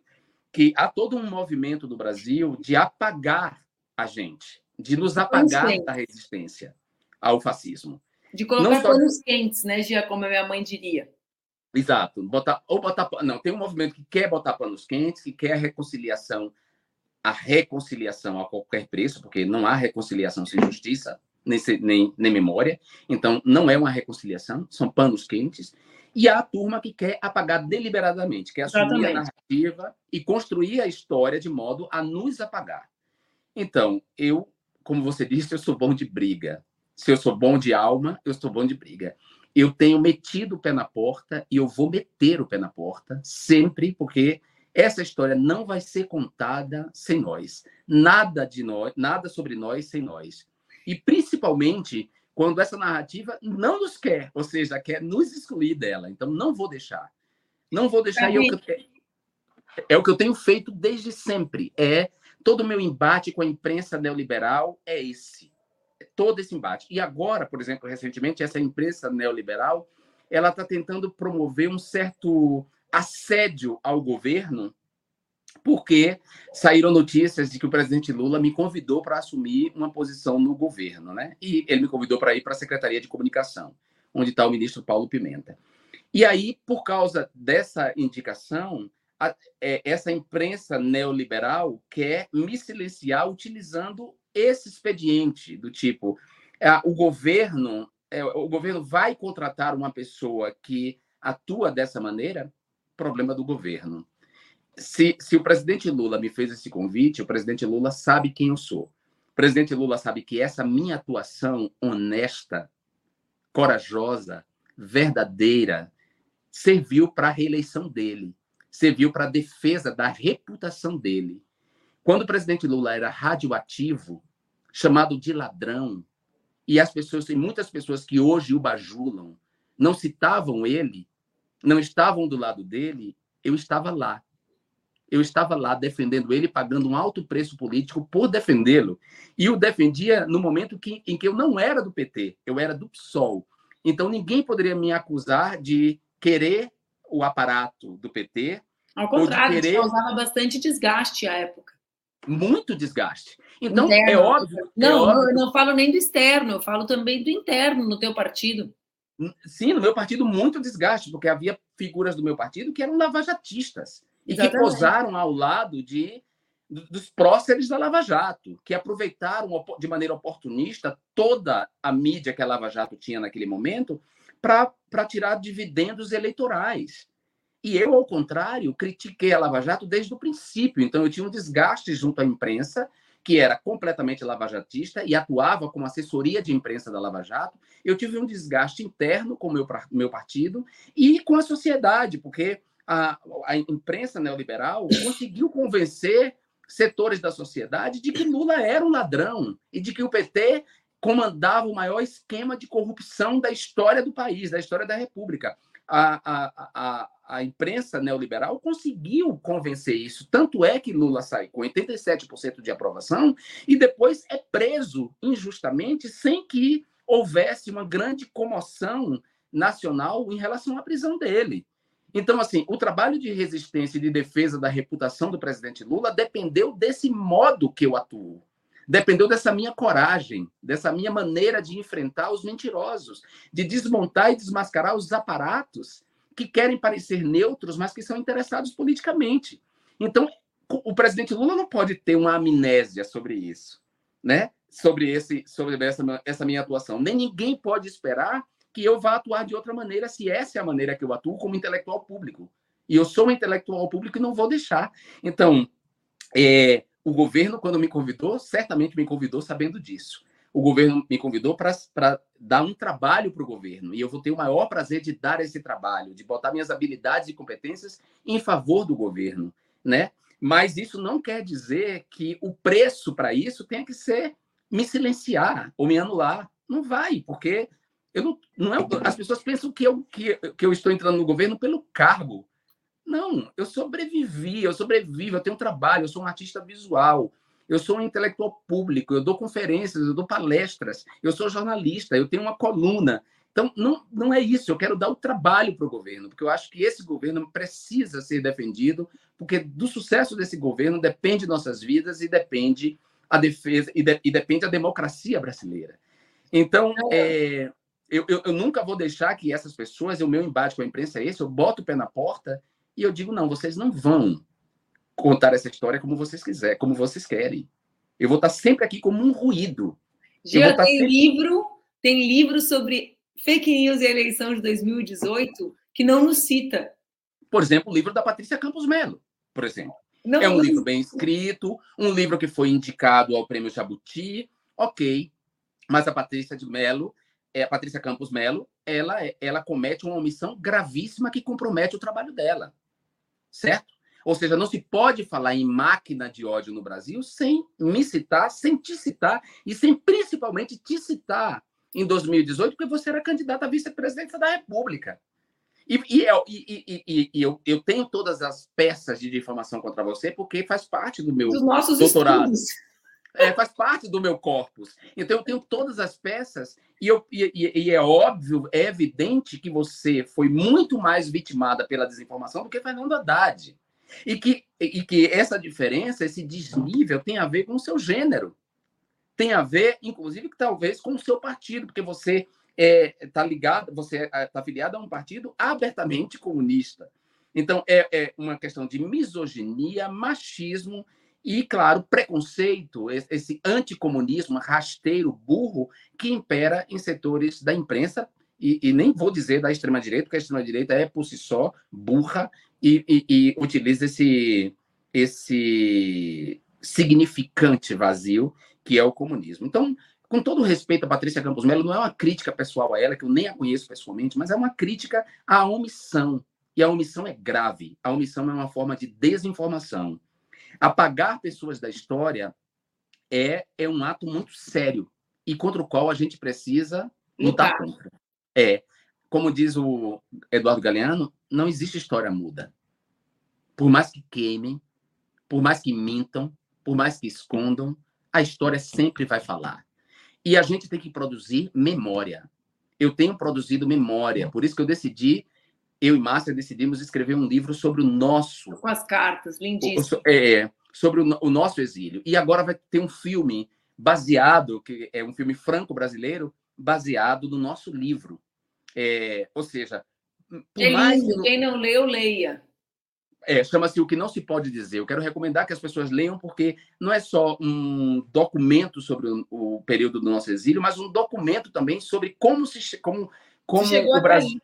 que há todo um movimento do Brasil de apagar a gente, de nos apagar da resistência ao fascismo. De colocar só... panos quentes, né, Gia, como a minha mãe diria. Exato. Botar, ou botar, não, tem um movimento que quer botar panos quentes, que quer a reconciliação, a reconciliação a qualquer preço, porque não há reconciliação sem justiça, nem, nem, nem memória. Então, não é uma reconciliação, são panos quentes. E há a turma que quer apagar deliberadamente, quer assumir Exatamente. a narrativa e construir a história de modo a nos apagar. Então, eu, como você disse, eu sou bom de briga. Se eu sou bom de alma, eu sou bom de briga eu tenho metido o pé na porta e eu vou meter o pé na porta sempre, porque essa história não vai ser contada sem nós. Nada de nós, nada sobre nós sem nós. E principalmente quando essa narrativa não nos quer, ou seja, quer nos excluir dela. Então não vou deixar. Não vou deixar. É, o, que, é o que eu tenho feito desde sempre. É todo o meu embate com a imprensa neoliberal é esse todo esse embate. E agora, por exemplo, recentemente, essa imprensa neoliberal ela está tentando promover um certo assédio ao governo, porque saíram notícias de que o presidente Lula me convidou para assumir uma posição no governo, né? E ele me convidou para ir para a Secretaria de Comunicação, onde está o ministro Paulo Pimenta. E aí, por causa dessa indicação, a, é, essa imprensa neoliberal quer me silenciar utilizando esse expediente do tipo é, o governo é, o governo vai contratar uma pessoa que atua dessa maneira? Problema do governo. Se, se o presidente Lula me fez esse convite o presidente Lula sabe quem eu sou. O presidente Lula sabe que essa minha atuação honesta corajosa verdadeira serviu para a reeleição dele serviu para a defesa da reputação dele quando o presidente Lula era radioativo, chamado de ladrão, e as pessoas, tem muitas pessoas que hoje o bajulam, não citavam ele, não estavam do lado dele, eu estava lá. Eu estava lá defendendo ele, pagando um alto preço político por defendê-lo. E o defendia no momento que, em que eu não era do PT, eu era do PSOL. Então ninguém poderia me acusar de querer o aparato do PT. Ao contrário, querer... causava bastante desgaste à época muito desgaste. Então, é interno. é óbvio. Não, é óbvio. eu não falo nem do externo, eu falo também do interno no teu partido. Sim, no meu partido, muito desgaste, porque havia figuras do meu partido que eram lavajatistas e Exatamente. que posaram ao lado de dos próceres da Lava Jato, que aproveitaram de maneira oportunista toda a mídia que a Lava Jato tinha naquele momento para tirar dividendos eleitorais. E eu, ao contrário, critiquei a Lava Jato desde o princípio. Então, eu tinha um desgaste junto à imprensa, que era completamente lavajatista e atuava como assessoria de imprensa da Lava Jato. Eu tive um desgaste interno com o meu, meu partido e com a sociedade, porque a, a imprensa neoliberal conseguiu convencer setores da sociedade de que Lula era um ladrão e de que o PT comandava o maior esquema de corrupção da história do país, da história da República. A, a, a, a imprensa neoliberal conseguiu convencer isso. Tanto é que Lula sai com 87% de aprovação e depois é preso injustamente sem que houvesse uma grande comoção nacional em relação à prisão dele. Então, assim, o trabalho de resistência e de defesa da reputação do presidente Lula dependeu desse modo que eu atuo. Dependeu dessa minha coragem, dessa minha maneira de enfrentar os mentirosos, de desmontar e desmascarar os aparatos que querem parecer neutros, mas que são interessados politicamente. Então, o presidente Lula não pode ter uma amnésia sobre isso, né? Sobre esse, sobre essa, essa minha atuação. Nem ninguém pode esperar que eu vá atuar de outra maneira, se essa é a maneira que eu atuo como intelectual público. E eu sou um intelectual público e não vou deixar. Então, é, o governo, quando me convidou, certamente me convidou sabendo disso o governo me convidou para dar um trabalho para o governo. E eu vou ter o maior prazer de dar esse trabalho, de botar minhas habilidades e competências em favor do governo. né? Mas isso não quer dizer que o preço para isso tenha que ser me silenciar ou me anular. Não vai, porque eu não, não é, as pessoas pensam que eu, que, que eu estou entrando no governo pelo cargo. Não, eu sobrevivi, eu sobrevivo, eu tenho um trabalho, eu sou um artista visual, eu sou um intelectual público, eu dou conferências, eu dou palestras, eu sou jornalista, eu tenho uma coluna. Então, não, não é isso, eu quero dar o trabalho para o governo, porque eu acho que esse governo precisa ser defendido, porque do sucesso desse governo depende nossas vidas e depende a defesa, e, de, e depende a democracia brasileira. Então, é, eu, eu, eu, nunca vou deixar que essas pessoas, o meu embate com a imprensa é esse, eu boto o pé na porta e eu digo, não, vocês não vão contar essa história como vocês quiserem, como vocês querem. Eu vou estar sempre aqui como um ruído. Já tem sempre... livro, tem livro sobre fake news e eleição de 2018 que não nos cita. Por exemplo, o livro da Patrícia Campos Melo, por exemplo. Não, é um livro bem escrito, um livro que foi indicado ao Prêmio Jabuti, ok. Mas a Patrícia de Melo, é, a Patrícia Campos Melo, ela, ela comete uma omissão gravíssima que compromete o trabalho dela certo? Ou seja, não se pode falar em máquina de ódio no Brasil sem me citar, sem te citar e sem principalmente te citar em 2018, porque você era candidata a vice-presidência da República. E, e, e, e, eu, eu, tenho todas as peças de difamação contra você, porque faz parte do meu doutorado. É, faz parte do meu corpus. Então, eu tenho todas as peças, e, eu, e, é óbvio, é evidente que você foi muito mais vitimada pela desinformação do que Fernando Haddad. E que, e que essa diferença, esse desnível, tem a ver com o seu gênero. Tem a ver, inclusive, talvez com o seu partido, porque você está é, tá ligado, você está é, afiliado a um partido abertamente comunista. Então, é, é uma questão de misoginia, machismo e, claro, preconceito, esse anticomunismo rasteiro, burro, que impera em setores da imprensa, e, e nem vou dizer da extrema-direita, porque a extrema-direita é, por si só, burra e, e, e utiliza esse, esse significante vazio que é o comunismo. Então, com todo respeito a Patrícia Campos Melo, não é uma crítica pessoal a ela, que eu nem a conheço pessoalmente, mas é uma crítica à omissão. E a omissão é grave. A omissão é uma forma de desinformação. Apagar pessoas da história é, é um ato muito sério e contra o qual a gente precisa lutar contra. É, como diz o Eduardo Galeano, não existe história muda. Por mais que queimem, por mais que mintam, por mais que escondam, a história sempre vai falar. E a gente tem que produzir memória. Eu tenho produzido memória, por isso que eu decidi, eu e Márcia decidimos escrever um livro sobre o nosso. Com as cartas, lindíssimo. É, sobre o, o nosso exílio. E agora vai ter um filme baseado, que é um filme franco-brasileiro, baseado no nosso livro. É, ou seja, por é mais lindo. Quem não leu, leia. É, chama-se O que Não Se Pode Dizer. Eu quero recomendar que as pessoas leiam, porque não é só um documento sobre o, o período do nosso exílio, mas um documento também sobre como se como, como o Brasil.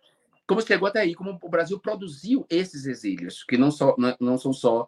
Como chegou até aí, como o Brasil produziu esses exílios, que não, só, não, não são só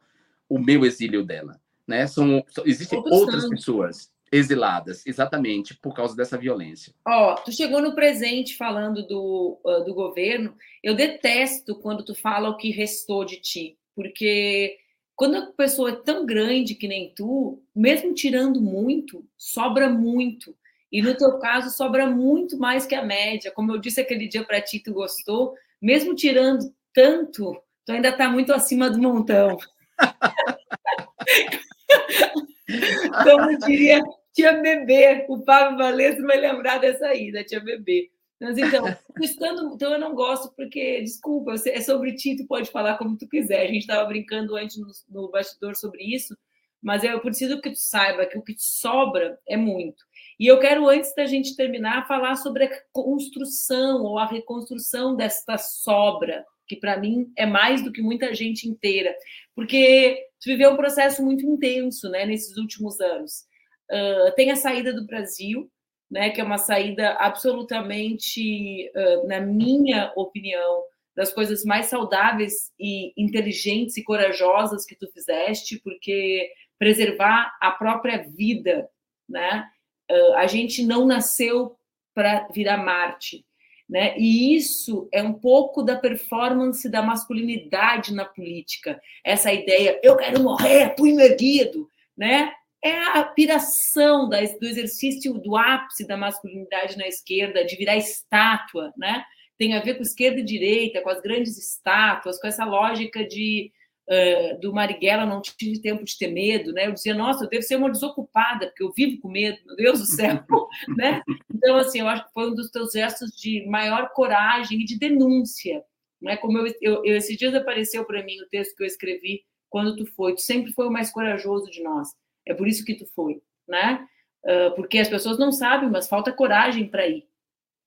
o meu exílio dela, né? São, existem outras pessoas exiladas, exatamente por causa dessa violência. Ó, oh, tu chegou no presente falando do, uh, do governo. Eu detesto quando tu fala o que restou de ti, porque quando a pessoa é tão grande que nem tu, mesmo tirando muito, sobra muito. E no teu caso, sobra muito mais que a média. Como eu disse aquele dia para ti, tu gostou, mesmo tirando tanto, tu ainda está muito acima do montão. Como diria tia Bebê, o Pablo Valesco vai lembrar dessa ida, tia Bebê. Mas então, estando, então eu não gosto porque, desculpa, é sobre ti, tu pode falar como tu quiser. A gente estava brincando antes no, no bastidor sobre isso, mas eu preciso que tu saiba que o que te sobra é muito. E eu quero, antes da gente terminar, falar sobre a construção ou a reconstrução desta sobra, que para mim é mais do que muita gente inteira, porque tu viveu um processo muito intenso né, nesses últimos anos. Uh, tem a saída do Brasil, né, que é uma saída absolutamente, uh, na minha opinião, das coisas mais saudáveis e inteligentes e corajosas que tu fizeste, porque preservar a própria vida, né? Uh, a gente não nasceu para virar Marte. Né? E isso é um pouco da performance da masculinidade na política. Essa ideia, eu quero morrer, punho erguido, né? É a piração do exercício do ápice da masculinidade na esquerda, de virar estátua, né? Tem a ver com esquerda e direita, com as grandes estátuas, com essa lógica de uh, do Marighella não tive tempo de ter medo, né? Eu dizia, nossa, eu devo ser uma desocupada, porque eu vivo com medo, meu Deus do céu, né? Então, assim, eu acho que foi um dos teus gestos de maior coragem e de denúncia, né? Como eu, eu, eu esses dias apareceu para mim o texto que eu escrevi quando tu foi, tu sempre foi o mais corajoso de nós, é por isso que tu foi, né? Uh, porque as pessoas não sabem, mas falta coragem para ir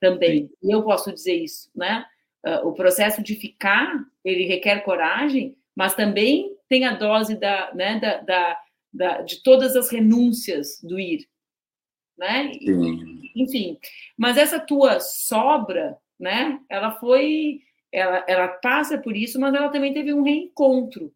também. Sim. E eu posso dizer isso, né? Uh, o processo de ficar, ele requer coragem, mas também tem a dose da, né, da, da, da de todas as renúncias do ir, né? Enfim, mas essa tua sobra, né? Ela foi, ela, ela passa por isso, mas ela também teve um reencontro,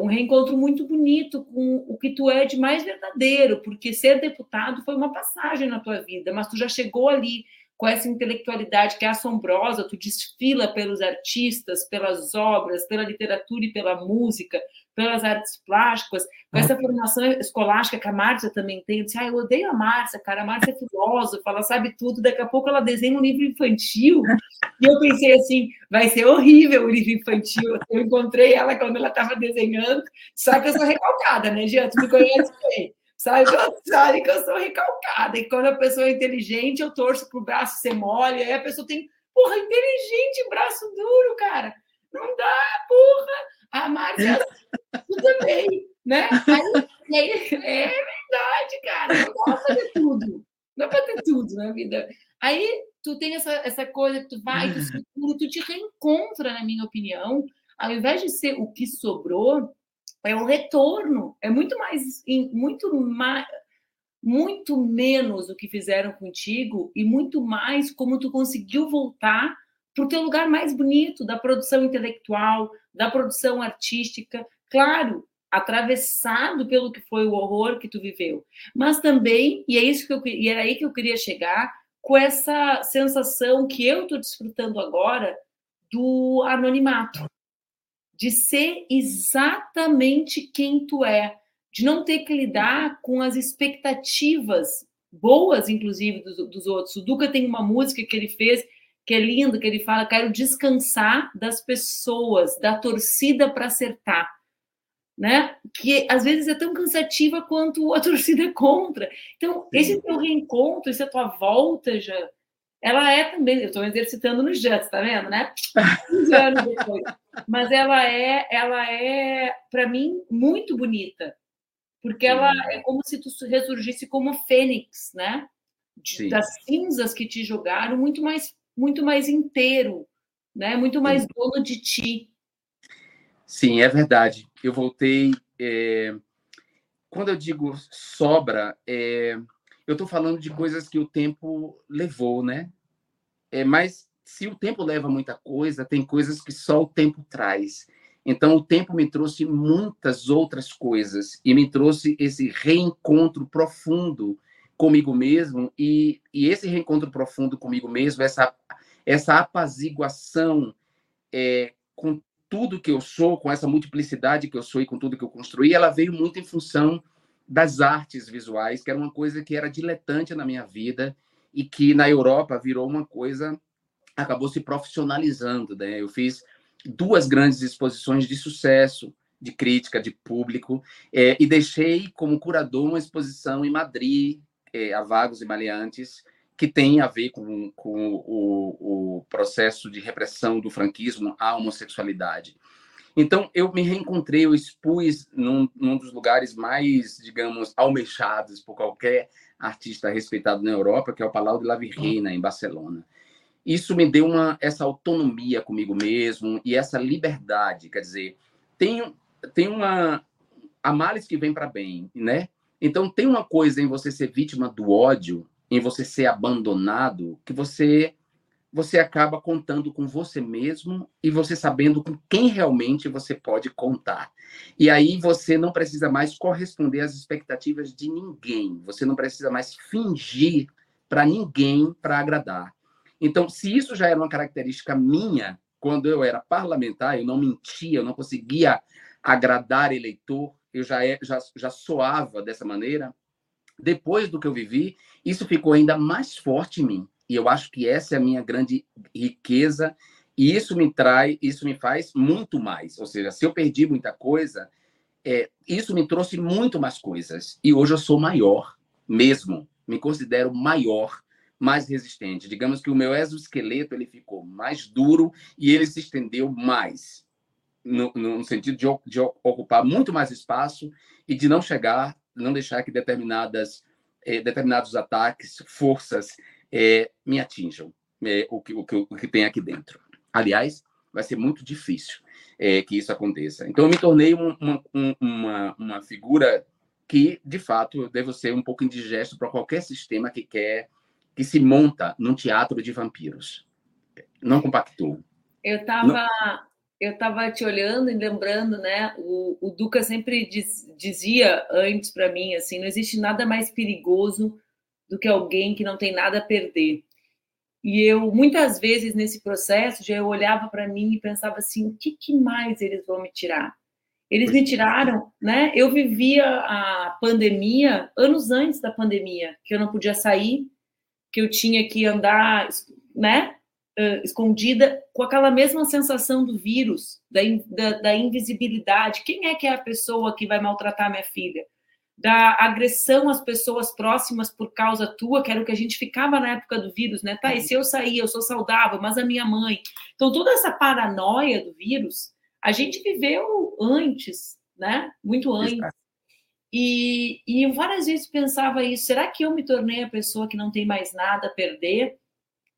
um reencontro muito bonito com o que tu é de mais verdadeiro, porque ser deputado foi uma passagem na tua vida, mas tu já chegou ali com essa intelectualidade que é assombrosa, tu desfila pelos artistas, pelas obras, pela literatura e pela música, pelas artes plásticas, com essa formação escolástica que a Márcia também tem. Eu disse, ah, eu odeio a Márcia, cara, a Márcia é filósofa, ela sabe tudo, daqui a pouco ela desenha um livro infantil, e eu pensei assim, vai ser horrível o livro infantil, eu encontrei ela quando ela estava desenhando, só que eu sou recalcada, né, Jean, tu me conhece bem, Sabe, sabe que eu sou recalcada. E quando a pessoa é inteligente, eu torço para o braço ser mole. Aí a pessoa tem, porra, inteligente, braço duro, cara. Não dá, porra. A Márcia, tu também, né? Aí, aí, é verdade, cara. Não dá para ter tudo. Não dá para ter tudo na vida. Aí tu tem essa, essa coisa que tu vai, tu, tu te reencontra, na minha opinião, ao invés de ser o que sobrou, é um retorno, é muito mais, muito mais, muito menos o que fizeram contigo e muito mais como tu conseguiu voltar para o teu lugar mais bonito da produção intelectual, da produção artística, claro, atravessado pelo que foi o horror que tu viveu, mas também e é isso que eu e era aí que eu queria chegar com essa sensação que eu estou desfrutando agora do anonimato de ser exatamente quem tu é, de não ter que lidar com as expectativas boas, inclusive, dos, dos outros. O Duca tem uma música que ele fez que é lindo, que ele fala: quero descansar das pessoas, da torcida para acertar. Né? Que às vezes é tão cansativa quanto a torcida é contra. Então, esse teu reencontro, essa tua volta já ela é também, eu estou exercitando no Jets, tá vendo, né? 15 anos depois. Mas ela é, ela é, para mim, muito bonita. Porque ela é como se tu ressurgisse como fênix, né? De, das cinzas que te jogaram, muito mais, muito mais inteiro, né? Muito mais Sim. dono de ti. Sim, é verdade. Eu voltei. É... Quando eu digo sobra, é eu estou falando de coisas que o tempo levou, né? É, mas se o tempo leva muita coisa, tem coisas que só o tempo traz. Então, o tempo me trouxe muitas outras coisas e me trouxe esse reencontro profundo comigo mesmo e, e esse reencontro profundo comigo mesmo, essa essa apaziguação é, com tudo que eu sou, com essa multiplicidade que eu sou e com tudo que eu construí, ela veio muito em função das artes visuais, que era uma coisa que era diletante na minha vida e que na Europa virou uma coisa, acabou se profissionalizando. Né? Eu fiz duas grandes exposições de sucesso, de crítica, de público, é, e deixei como curador uma exposição em Madrid, é, a Vagos e Maleantes, que tem a ver com, com o, o processo de repressão do franquismo à homossexualidade. Então, eu me reencontrei, eu expus num, num dos lugares mais, digamos, almejados por qualquer artista respeitado na Europa, que é o Palau de la Virreina, em Barcelona. Isso me deu uma, essa autonomia comigo mesmo e essa liberdade, quer dizer, tem, tem uma... A males que vem para bem, né? Então, tem uma coisa em você ser vítima do ódio, em você ser abandonado, que você você acaba contando com você mesmo e você sabendo com quem realmente você pode contar. E aí você não precisa mais corresponder às expectativas de ninguém, você não precisa mais fingir para ninguém para agradar. Então, se isso já era uma característica minha, quando eu era parlamentar, eu não mentia, eu não conseguia agradar eleitor, eu já, é, já, já soava dessa maneira. Depois do que eu vivi, isso ficou ainda mais forte em mim. E eu acho que essa é a minha grande riqueza e isso me traz, isso me faz muito mais. Ou seja, se eu perdi muita coisa, é, isso me trouxe muito mais coisas. E hoje eu sou maior, mesmo. Me considero maior, mais resistente. Digamos que o meu exoesqueleto ele ficou mais duro e ele se estendeu mais. No, no sentido de, de, ocupar muito mais espaço e de não chegar, não deixar que determinadas, eh, determinados ataques, forças eh, me atinjam, eh, o, que, o, que, o que tem aqui dentro. Aliás, vai ser muito difícil é, que isso aconteça. Então, eu me tornei um, uma, uma, uma figura que, de fato, devo ser um pouco indigesto para qualquer sistema que quer que se monta num teatro de vampiros. Não compactou. Eu estava eu tava te olhando e lembrando, né? O, o Duca sempre diz, dizia antes para mim assim, não existe nada mais perigoso do que alguém que não tem nada a perder. E eu, muitas vezes, nesse processo, já eu olhava para mim e pensava assim: o que, que, mais eles vão me tirar? Eles me tiraram, né? Eu vivia a pandemia anos antes da pandemia, que eu não podia sair, que eu tinha que andar, né? escondida, com aquela mesma sensação do vírus, da, da, da invisibilidade. Quem é que é a pessoa que vai maltratar minha filha? da agressão às pessoas próximas por causa tua, que era o que a gente ficava na época do vírus, né? Tá, e se eu sair, eu sou saudável, mas a minha mãe. Então, toda essa paranoia do vírus, a gente viveu antes, né? Muito antes. E, e várias vezes pensava isso: será que eu me tornei a pessoa que não tem mais nada a perder?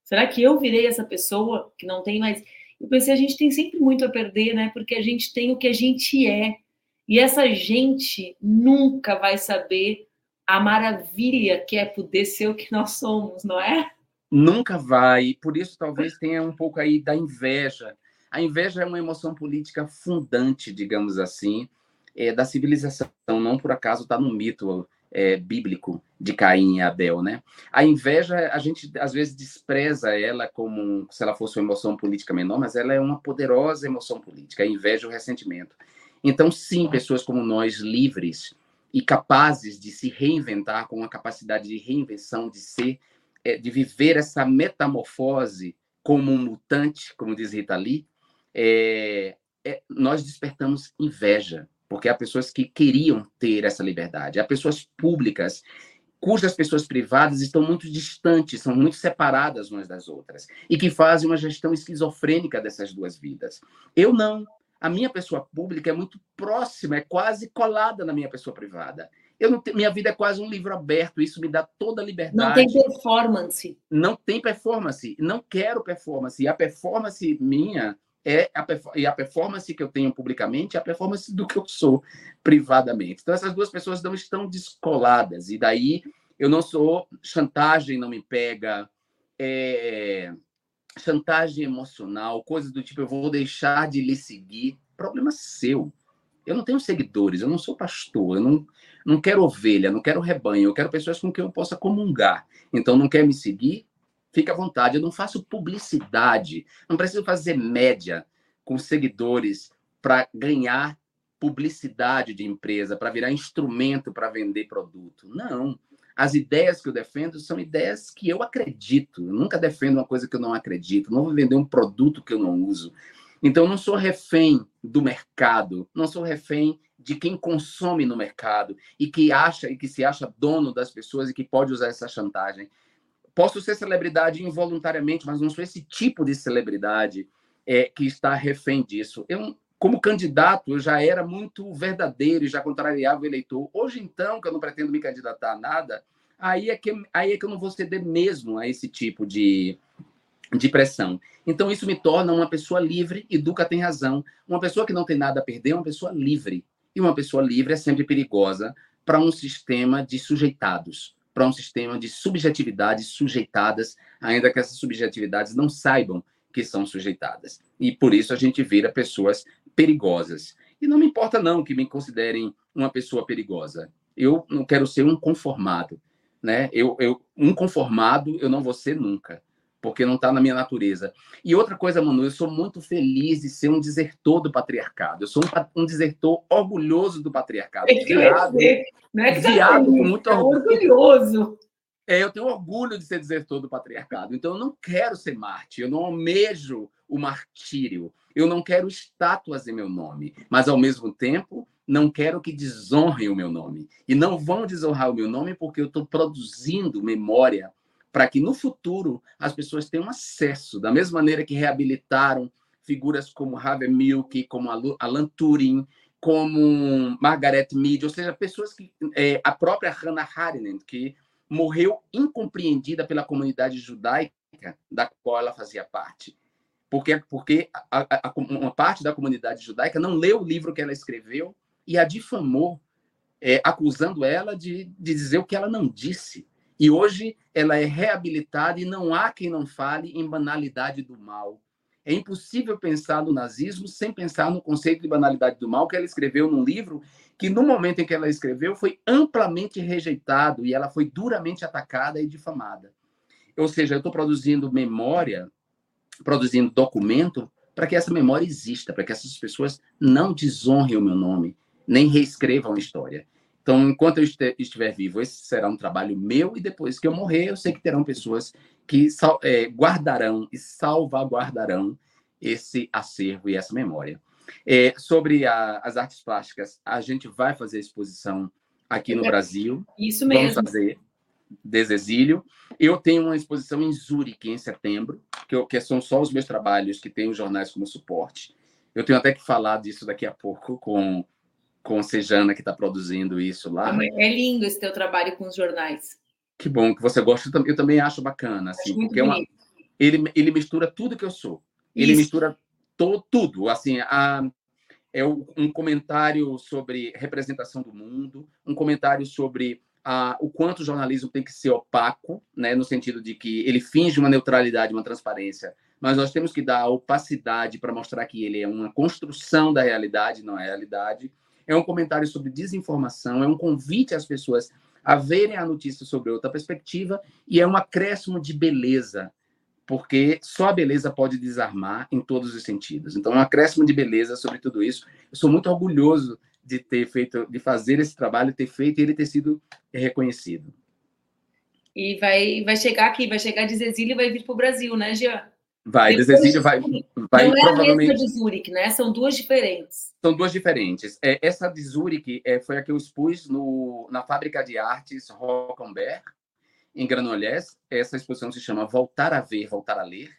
Será que eu virei essa pessoa que não tem mais. Eu pensei, a gente tem sempre muito a perder, né? Porque a gente tem o que a gente é. E essa gente nunca vai saber a maravilha que é poder ser o que nós somos, não é? Nunca vai. Por isso, talvez tenha um pouco aí da inveja. A inveja é uma emoção política fundante, digamos assim, é, da civilização. Não por acaso está no mito é, bíblico de Caim e Abel, né? A inveja, a gente às vezes despreza ela como se ela fosse uma emoção política menor, mas ela é uma poderosa emoção política. A inveja e o ressentimento. Então, sim, pessoas como nós, livres e capazes de se reinventar, com uma capacidade de reinvenção, de ser, é, de viver essa metamorfose como um mutante, como diz Rita Lee, é, é, nós despertamos inveja, porque há pessoas que queriam ter essa liberdade, há pessoas públicas cujas pessoas privadas estão muito distantes, são muito separadas umas das outras, e que fazem uma gestão esquizofrênica dessas duas vidas. Eu não a minha pessoa pública é muito próxima, é quase colada na minha pessoa privada. Eu não minha vida é quase um livro aberto, isso me dá toda a liberdade. Não tem performance. Não tem performance, não quero performance. A performance minha é a, e a performance que eu tenho publicamente é a performance do que eu sou privadamente. Então essas duas pessoas não estão descoladas e daí eu não sou chantagem, não me pega. É, chantagem emocional, coisas do tipo, eu vou deixar de lhe seguir. Problema seu. Eu não tenho seguidores, eu não sou pastor, eu não, não quero ovelha, não quero rebanho, eu quero pessoas com quem eu possa comungar. Então, não quer me seguir? Fique à vontade. Eu não faço publicidade, não preciso fazer média com seguidores para ganhar publicidade de empresa, para virar instrumento para vender produto. Não. As ideias que eu defendo são ideias que eu acredito. Eu nunca defendo uma coisa que eu não acredito. Não vou vender um produto que eu não uso. Então, não sou refém do mercado, não sou refém de quem consome no mercado e que acha e que se acha dono das pessoas e que pode usar essa chantagem. Posso ser celebridade involuntariamente, mas não sou esse tipo de celebridade é, que está refém disso. Eu, como candidato, eu já era muito verdadeiro e já contrariava o eleitor. Hoje, então, que eu não pretendo me candidatar a nada, aí é que, aí é que eu não vou ceder mesmo a esse tipo de, de pressão. Então, isso me torna uma pessoa livre, e Duca tem razão. Uma pessoa que não tem nada a perder é uma pessoa livre. E uma pessoa livre é sempre perigosa para um sistema de sujeitados, para um sistema de subjetividades sujeitadas, ainda que essas subjetividades não saibam que são sujeitadas. E por isso a gente vira pessoas perigosas. E não me importa não que me considerem uma pessoa perigosa. Eu não quero ser um conformado, né? Eu, eu um conformado eu não vou ser nunca, porque não está na minha natureza. E outra coisa, Manu, eu sou muito feliz de ser um desertor do patriarcado. Eu sou um, um desertor orgulhoso do patriarcado. É viado, não é que viado com muito é orgulhoso. É, eu tenho orgulho de ser desertor do patriarcado. Então, eu não quero ser Marte, eu não almejo o martírio. Eu não quero estátuas em meu nome, mas, ao mesmo tempo, não quero que desonrem o meu nome. E não vão desonrar o meu nome porque eu estou produzindo memória para que no futuro as pessoas tenham acesso, da mesma maneira que reabilitaram figuras como Harvey Milk, como Alan Turing, como Margaret Mead, ou seja, pessoas que é, a própria Hannah Arendt, que morreu incompreendida pela comunidade judaica da qual ela fazia parte. Porque, porque a, a, uma parte da comunidade judaica não leu o livro que ela escreveu e a difamou, é, acusando ela de, de dizer o que ela não disse. E hoje ela é reabilitada e não há quem não fale em banalidade do mal. É impossível pensar no nazismo sem pensar no conceito de banalidade do mal que ela escreveu num livro que, no momento em que ela escreveu, foi amplamente rejeitado e ela foi duramente atacada e difamada. Ou seja, eu estou produzindo memória, produzindo documento para que essa memória exista, para que essas pessoas não desonrem o meu nome, nem reescrevam a história. Então, enquanto eu estiver vivo, esse será um trabalho meu, e depois que eu morrer, eu sei que terão pessoas que é, guardarão e salvaguardarão esse acervo e essa memória. É, sobre a, as artes plásticas, a gente vai fazer exposição aqui no é, Brasil. Isso mesmo. Vamos fazer Desexílio. Eu tenho uma exposição em Zurique em setembro, que, eu, que são só os meus trabalhos, que tem os jornais como suporte. Eu tenho até que falar disso daqui a pouco com com Sejana, que está produzindo isso lá. É lindo esse teu trabalho com os jornais. Que bom que você gosta. Eu também acho bacana, assim, acho porque é uma, ele, ele mistura tudo que eu sou. Ele isso. mistura to, tudo, assim, a, é um comentário sobre representação do mundo, um comentário sobre a, o quanto o jornalismo tem que ser opaco, né, no sentido de que ele finge uma neutralidade, uma transparência, mas nós temos que dar a opacidade para mostrar que ele é uma construção da realidade, não é realidade é um comentário sobre desinformação, é um convite às pessoas a verem a notícia sobre outra perspectiva e é um acréscimo de beleza, porque só a beleza pode desarmar em todos os sentidos. Então, é um acréscimo de beleza sobre tudo isso. Eu sou muito orgulhoso de ter feito, de fazer esse trabalho, ter feito e ele ter sido reconhecido. E vai, vai chegar aqui, vai chegar de Zezília e vai vir para o Brasil, né, Jean? Vai, Desexílio vai, vai não é provavelmente... a mesma de Zurich, né? São duas diferentes. São duas diferentes. É, essa de Zurich é, foi a que eu expus no, na Fábrica de Artes Rockenberg, em Granollers. Essa exposição se chama Voltar a Ver, Voltar a Ler,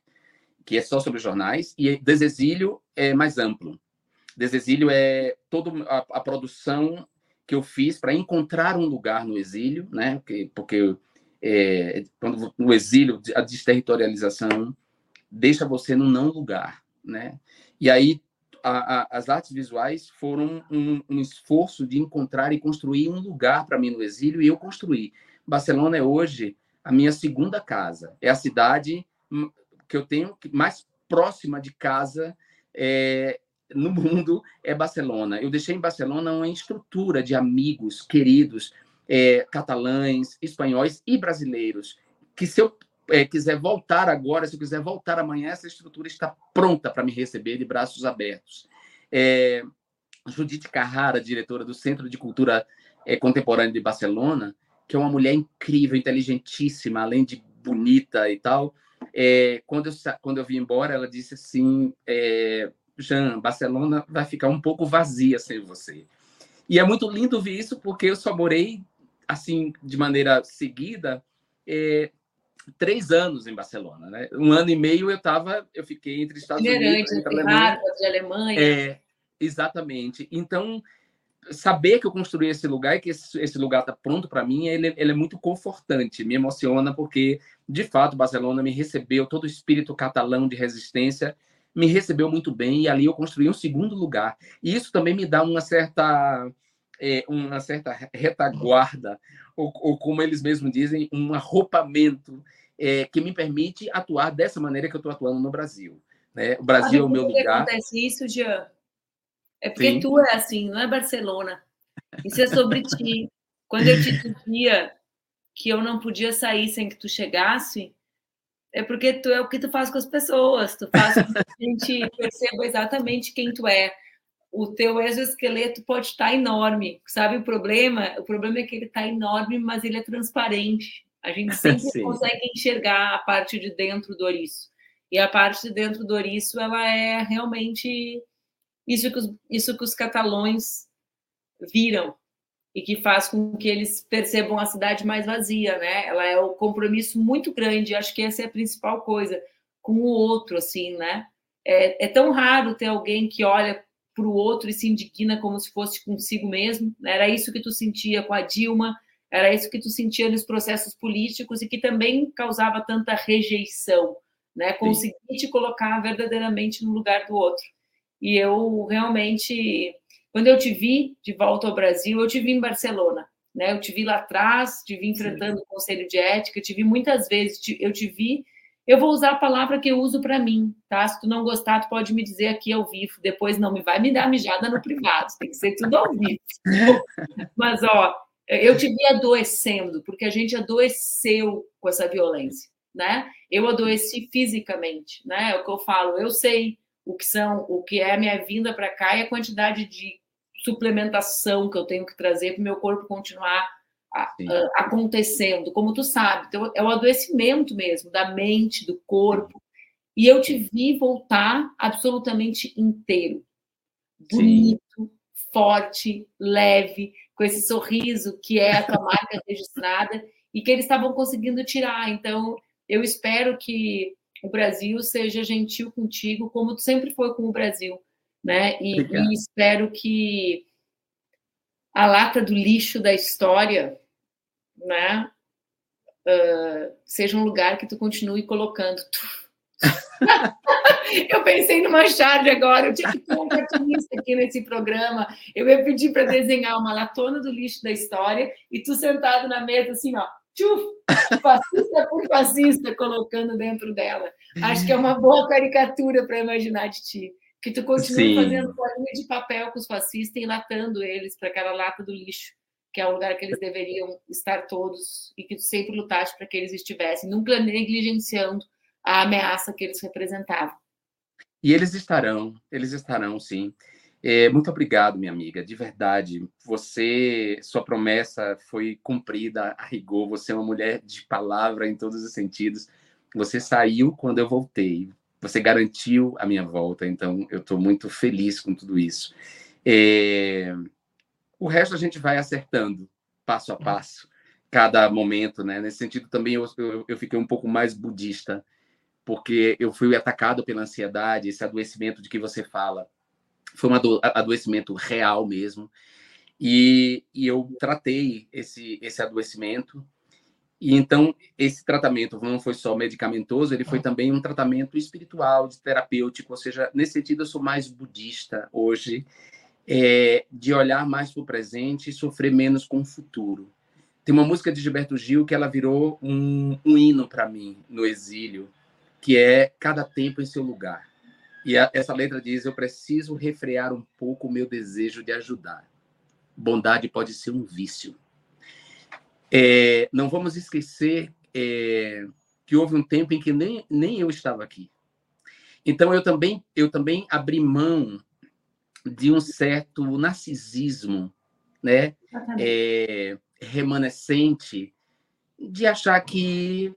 que é só sobre jornais, e Desexílio é mais amplo. Desexílio é toda a, a produção que eu fiz para encontrar um lugar no exílio, né? Porque, porque é, quando, no exílio, a desterritorialização deixa você no não lugar, né? E aí a, a, as artes visuais foram um, um, esforço de encontrar e construir um lugar para mim no exílio e eu construí. Barcelona é hoje a minha segunda casa. É a cidade que eu tenho mais próxima de casa é, no mundo é Barcelona. Eu deixei em Barcelona uma estrutura de amigos queridos, é, catalães, espanhóis e brasileiros, que se eu é, quiser voltar agora, se eu quiser voltar amanhã, essa estrutura está pronta para me receber de braços abertos. É, Judite Carrara, diretora do Centro de Cultura é, Contemporânea de Barcelona, que é uma mulher incrível, inteligentíssima, além de bonita e tal. É, quando, eu, quando eu vim embora, ela disse assim: é, Jean, Barcelona vai ficar um pouco vazia sem você. E é muito lindo ver isso, porque eu só morei assim de maneira seguida é, três anos em Barcelona, né? Um ano e meio eu estava, eu fiquei entre Estados Unidos, entre Alemanha, de Alemanha. É, exatamente. Então saber que eu construí esse lugar e que esse, esse lugar está pronto para mim, ele, ele, é muito confortante, me emociona porque de fato Barcelona me recebeu todo o espírito catalão de resistência me recebeu muito bem e ali eu construí um segundo lugar. E isso também me dá uma certa é, uma certa retaguarda, ou, ou, como eles mesmos dizem, um arropamento é, que me permite atuar dessa maneira que eu estou atuando no Brasil. Né? O Brasil é o meu lugar. acontece isso, Jean? É porque Sim. tu é assim, não é Barcelona. Isso é sobre ti. Quando eu te dizia que eu não podia sair sem que tu chegasse, é porque tu é o que tu faz com as pessoas, tu faz com que a gente perceba exatamente quem tu é. O teu exoesqueleto pode estar enorme, sabe o problema? O problema é que ele está enorme, mas ele é transparente. A gente sempre consegue enxergar a parte de dentro do ouriço. E a parte de dentro do ouriço, ela é realmente isso que os, isso que os catalões viram e que faz com que eles percebam a cidade mais vazia, né? Ela é um compromisso muito grande, acho que essa é a principal coisa, com o outro, assim, né? É, é tão raro ter alguém que olha para o outro e se indigna como se fosse consigo mesmo. Né? Era isso que tu sentia com a Dilma, era isso que tu sentia nos processos políticos e que também causava tanta rejeição, né? Conseguir te colocar verdadeiramente no lugar do outro. E eu realmente, quando eu te vi de volta ao Brasil, eu te vi em Barcelona, né? Eu te vi lá atrás, te vi enfrentando Sim. o Conselho de Ética, te vi muitas vezes, eu te vi. Eu vou usar a palavra que eu uso para mim, tá? Se tu não gostar, tu pode me dizer aqui ao vivo. Depois não me vai me dar mijada no privado, tem que ser tudo ao vivo. Mas ó, eu te vi adoecendo, porque a gente adoeceu com essa violência, né? Eu adoeci fisicamente, né? É o que eu falo, eu sei o que são, o que é a minha vinda para cá e a quantidade de suplementação que eu tenho que trazer para o meu corpo continuar a, acontecendo, como tu sabe. Então, é o adoecimento mesmo da mente, do corpo. E eu te vi voltar absolutamente inteiro, bonito, Sim. forte, leve, com esse sorriso que é a tua marca registrada e que eles estavam conseguindo tirar. Então, eu espero que o Brasil seja gentil contigo, como tu sempre foi com o Brasil, né? E, e espero que a lata do lixo da história, né, uh, seja um lugar que tu continue colocando. eu pensei numa charge agora, eu tinha que ter um cartunista aqui nesse programa. Eu ia pedir para desenhar uma latona do lixo da história e tu sentado na mesa assim, ó, tchuf, fascista por fascista, colocando dentro dela. Acho que é uma boa caricatura para imaginar de ti. Que tu continua Sim. fazendo bolinha de papel com os fascistas e enlatando eles para aquela lata do lixo, que é o lugar que eles deveriam estar todos e que tu sempre lutaste para que eles estivessem, nunca negligenciando a ameaça que eles representavam. E eles estarão, eles estarão, sim. É, muito obrigado, minha amiga, de verdade. Você, sua promessa foi cumprida a rigor. Você é uma mulher de palavra em todos os sentidos. Você saiu quando eu voltei. Você garantiu a minha volta. Então, eu estou muito feliz com tudo isso. É... O resto a gente vai acertando, passo a passo, cada momento, né? Nesse sentido, também eu, eu, eu fiquei um pouco mais budista, porque eu fui atacado pela ansiedade, esse adoecimento de que você fala foi um adoecimento real mesmo. E, e eu tratei esse, esse adoecimento. E então, esse tratamento não foi só medicamentoso, ele foi também um tratamento espiritual, terapêutico. Ou seja, nesse sentido, eu sou mais budista hoje, é, de olhar mais para o presente e sofrer menos com o futuro. Tem uma música de Gilberto Gil que ela virou um, um hino para mim no exílio, que é Cada Tempo em Seu Lugar. E a, essa letra diz: Eu preciso refrear um pouco o meu desejo de ajudar. Bondade pode ser um vício. É, não vamos esquecer é, que houve um tempo em que nem, nem eu estava aqui. Então eu também eu também abri mão de um certo narcisismo, né, é, remanescente, de achar que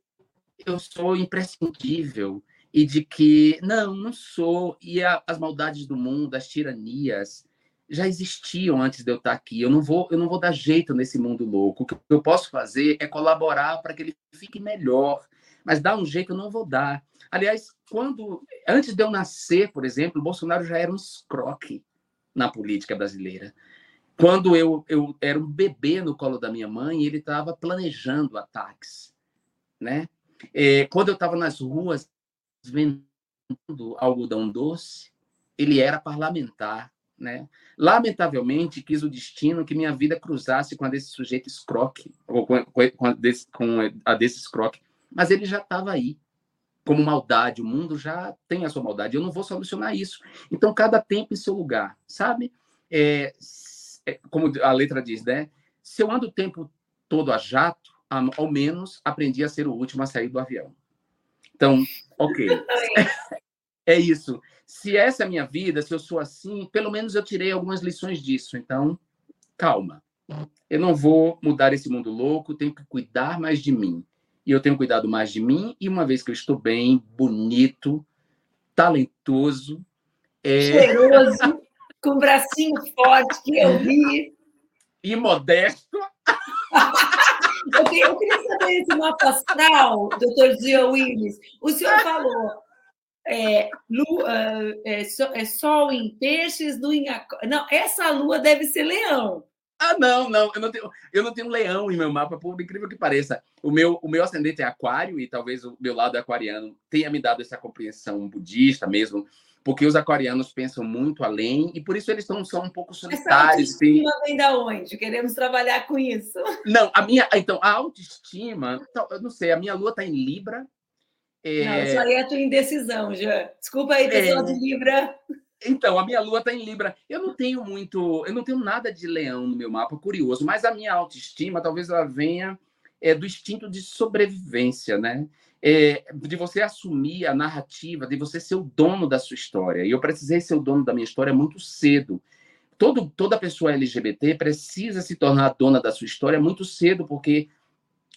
eu sou imprescindível, e de que não, não sou, e a, as maldades do mundo, as tiranias já existiam antes de eu estar aqui. Eu não vou, eu não vou dar jeito nesse mundo louco. O que eu posso fazer é colaborar para que ele fique melhor, mas dar um jeito eu não vou dar. Aliás, quando antes de eu nascer, por exemplo, o Bolsonaro já era um escroque na política brasileira. Quando eu, eu era um bebê no colo da minha mãe, ele estava planejando ataques, né? É, quando eu estava nas ruas vendendo algodão doce, ele era parlamentar, né? Lamentavelmente, quis o destino que minha vida cruzasse com a desse sujeito escroque, ou com, com, a, desse, com a desse escroque, mas ele já estava aí, como maldade, o mundo já tem a sua maldade, eu não vou solucionar isso. Então, cada tempo em seu lugar, sabe? É, é, como a letra diz, né? Se eu ando o tempo todo a jato, ao menos aprendi a ser o último a sair do avião Então, ok. É isso. Se essa é a minha vida, se eu sou assim, pelo menos eu tirei algumas lições disso. Então, calma. Eu não vou mudar esse mundo louco, tenho que cuidar mais de mim. E eu tenho cuidado mais de mim, e uma vez que eu estou bem, bonito, talentoso. É... Cheiroso, com bracinho forte, que eu vi. E modesto. eu, queria, eu queria saber esse mapa astral, doutor Zia Willis. O senhor falou é, lua, é, é, sol em peixes, lua em Não, essa lua deve ser leão. Ah, não, não, eu não tenho, eu não tenho leão em meu mapa, por incrível que pareça. O meu, o meu ascendente é aquário e talvez o meu lado aquariano tenha me dado essa compreensão budista mesmo, porque os aquarianos pensam muito além e por isso eles estão, são um pouco solitários. Essa autoestima vem da onde? Queremos trabalhar com isso. Não, a minha, então, a autoestima, eu não sei, a minha lua está em Libra. É... Não, isso aí é a tua indecisão, já. Desculpa aí, pessoal é... de Libra. Então, a minha lua está em Libra. Eu não tenho muito, eu não tenho nada de leão no meu mapa, curioso, mas a minha autoestima talvez ela venha é, do instinto de sobrevivência, né? É, de você assumir a narrativa, de você ser o dono da sua história. E eu precisei ser o dono da minha história muito cedo. Todo, toda pessoa LGBT precisa se tornar dona da sua história muito cedo, porque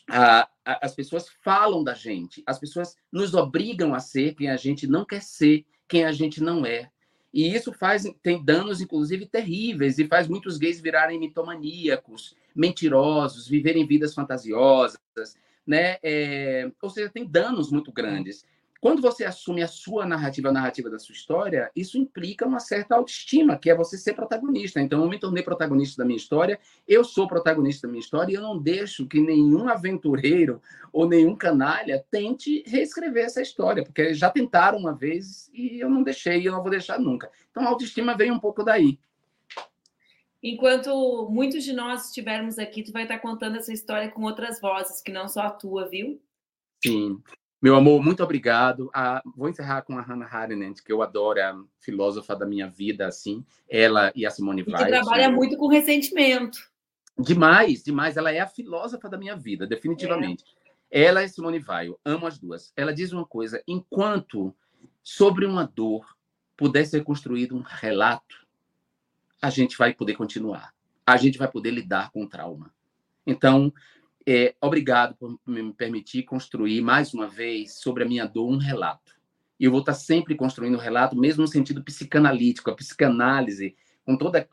a, as pessoas falam da gente, as pessoas nos obrigam a ser quem a gente não quer ser, quem a gente não é. E isso faz tem danos, inclusive, terríveis, e faz muitos gays virarem mitomaníacos, mentirosos, viverem vidas fantasiosas, né? É, ou seja, tem danos muito grandes. Quando você assume a sua narrativa, a narrativa da sua história, isso implica uma certa autoestima, que é você ser protagonista. Então, eu me tornei protagonista da minha história, eu sou protagonista da minha história e eu não deixo que nenhum aventureiro ou nenhum canalha tente reescrever essa história, porque já tentaram uma vez e eu não deixei e eu não vou deixar nunca. Então, a autoestima vem um pouco daí. Enquanto muitos de nós estivermos aqui, tu vai estar contando essa história com outras vozes, que não só a tua, viu? Sim. Meu amor, muito obrigado. Ah, vou encerrar com a Hannah Arendt, que eu adoro, é a filósofa da minha vida, assim. Ela e a Simone Weil. Você trabalha né? muito com ressentimento. Demais, demais. Ela é a filósofa da minha vida, definitivamente. É. Ela e Simone Weil, amo as duas. Ela diz uma coisa: enquanto sobre uma dor puder ser construído um relato, a gente vai poder continuar. A gente vai poder lidar com o trauma. Então, é, obrigado por me permitir construir mais uma vez sobre a minha dor um relato. E eu vou estar sempre construindo um relato, mesmo no sentido psicanalítico, a psicanálise, com toda a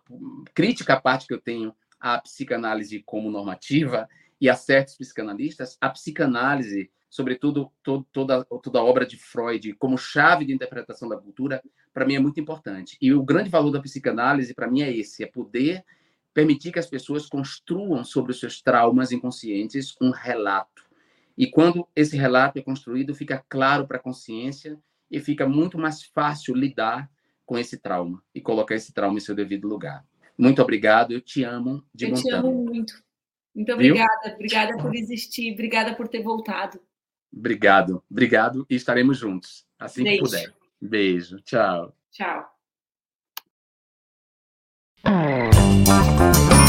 crítica à parte que eu tenho à psicanálise como normativa e a certos psicanalistas, a psicanálise, sobretudo todo, toda, toda a obra de Freud, como chave de interpretação da cultura, para mim é muito importante. E o grande valor da psicanálise, para mim, é esse: é poder permitir que as pessoas construam sobre os seus traumas inconscientes um relato. E quando esse relato é construído, fica claro para a consciência e fica muito mais fácil lidar com esse trauma e colocar esse trauma em seu devido lugar. Muito obrigado, eu te amo de Eu te amo muito. Muito obrigada, Viu? obrigada por existir, obrigada por ter voltado. Obrigado, obrigado e estaremos juntos assim Beijo. que puder. Beijo, tchau. Tchau. Thank you.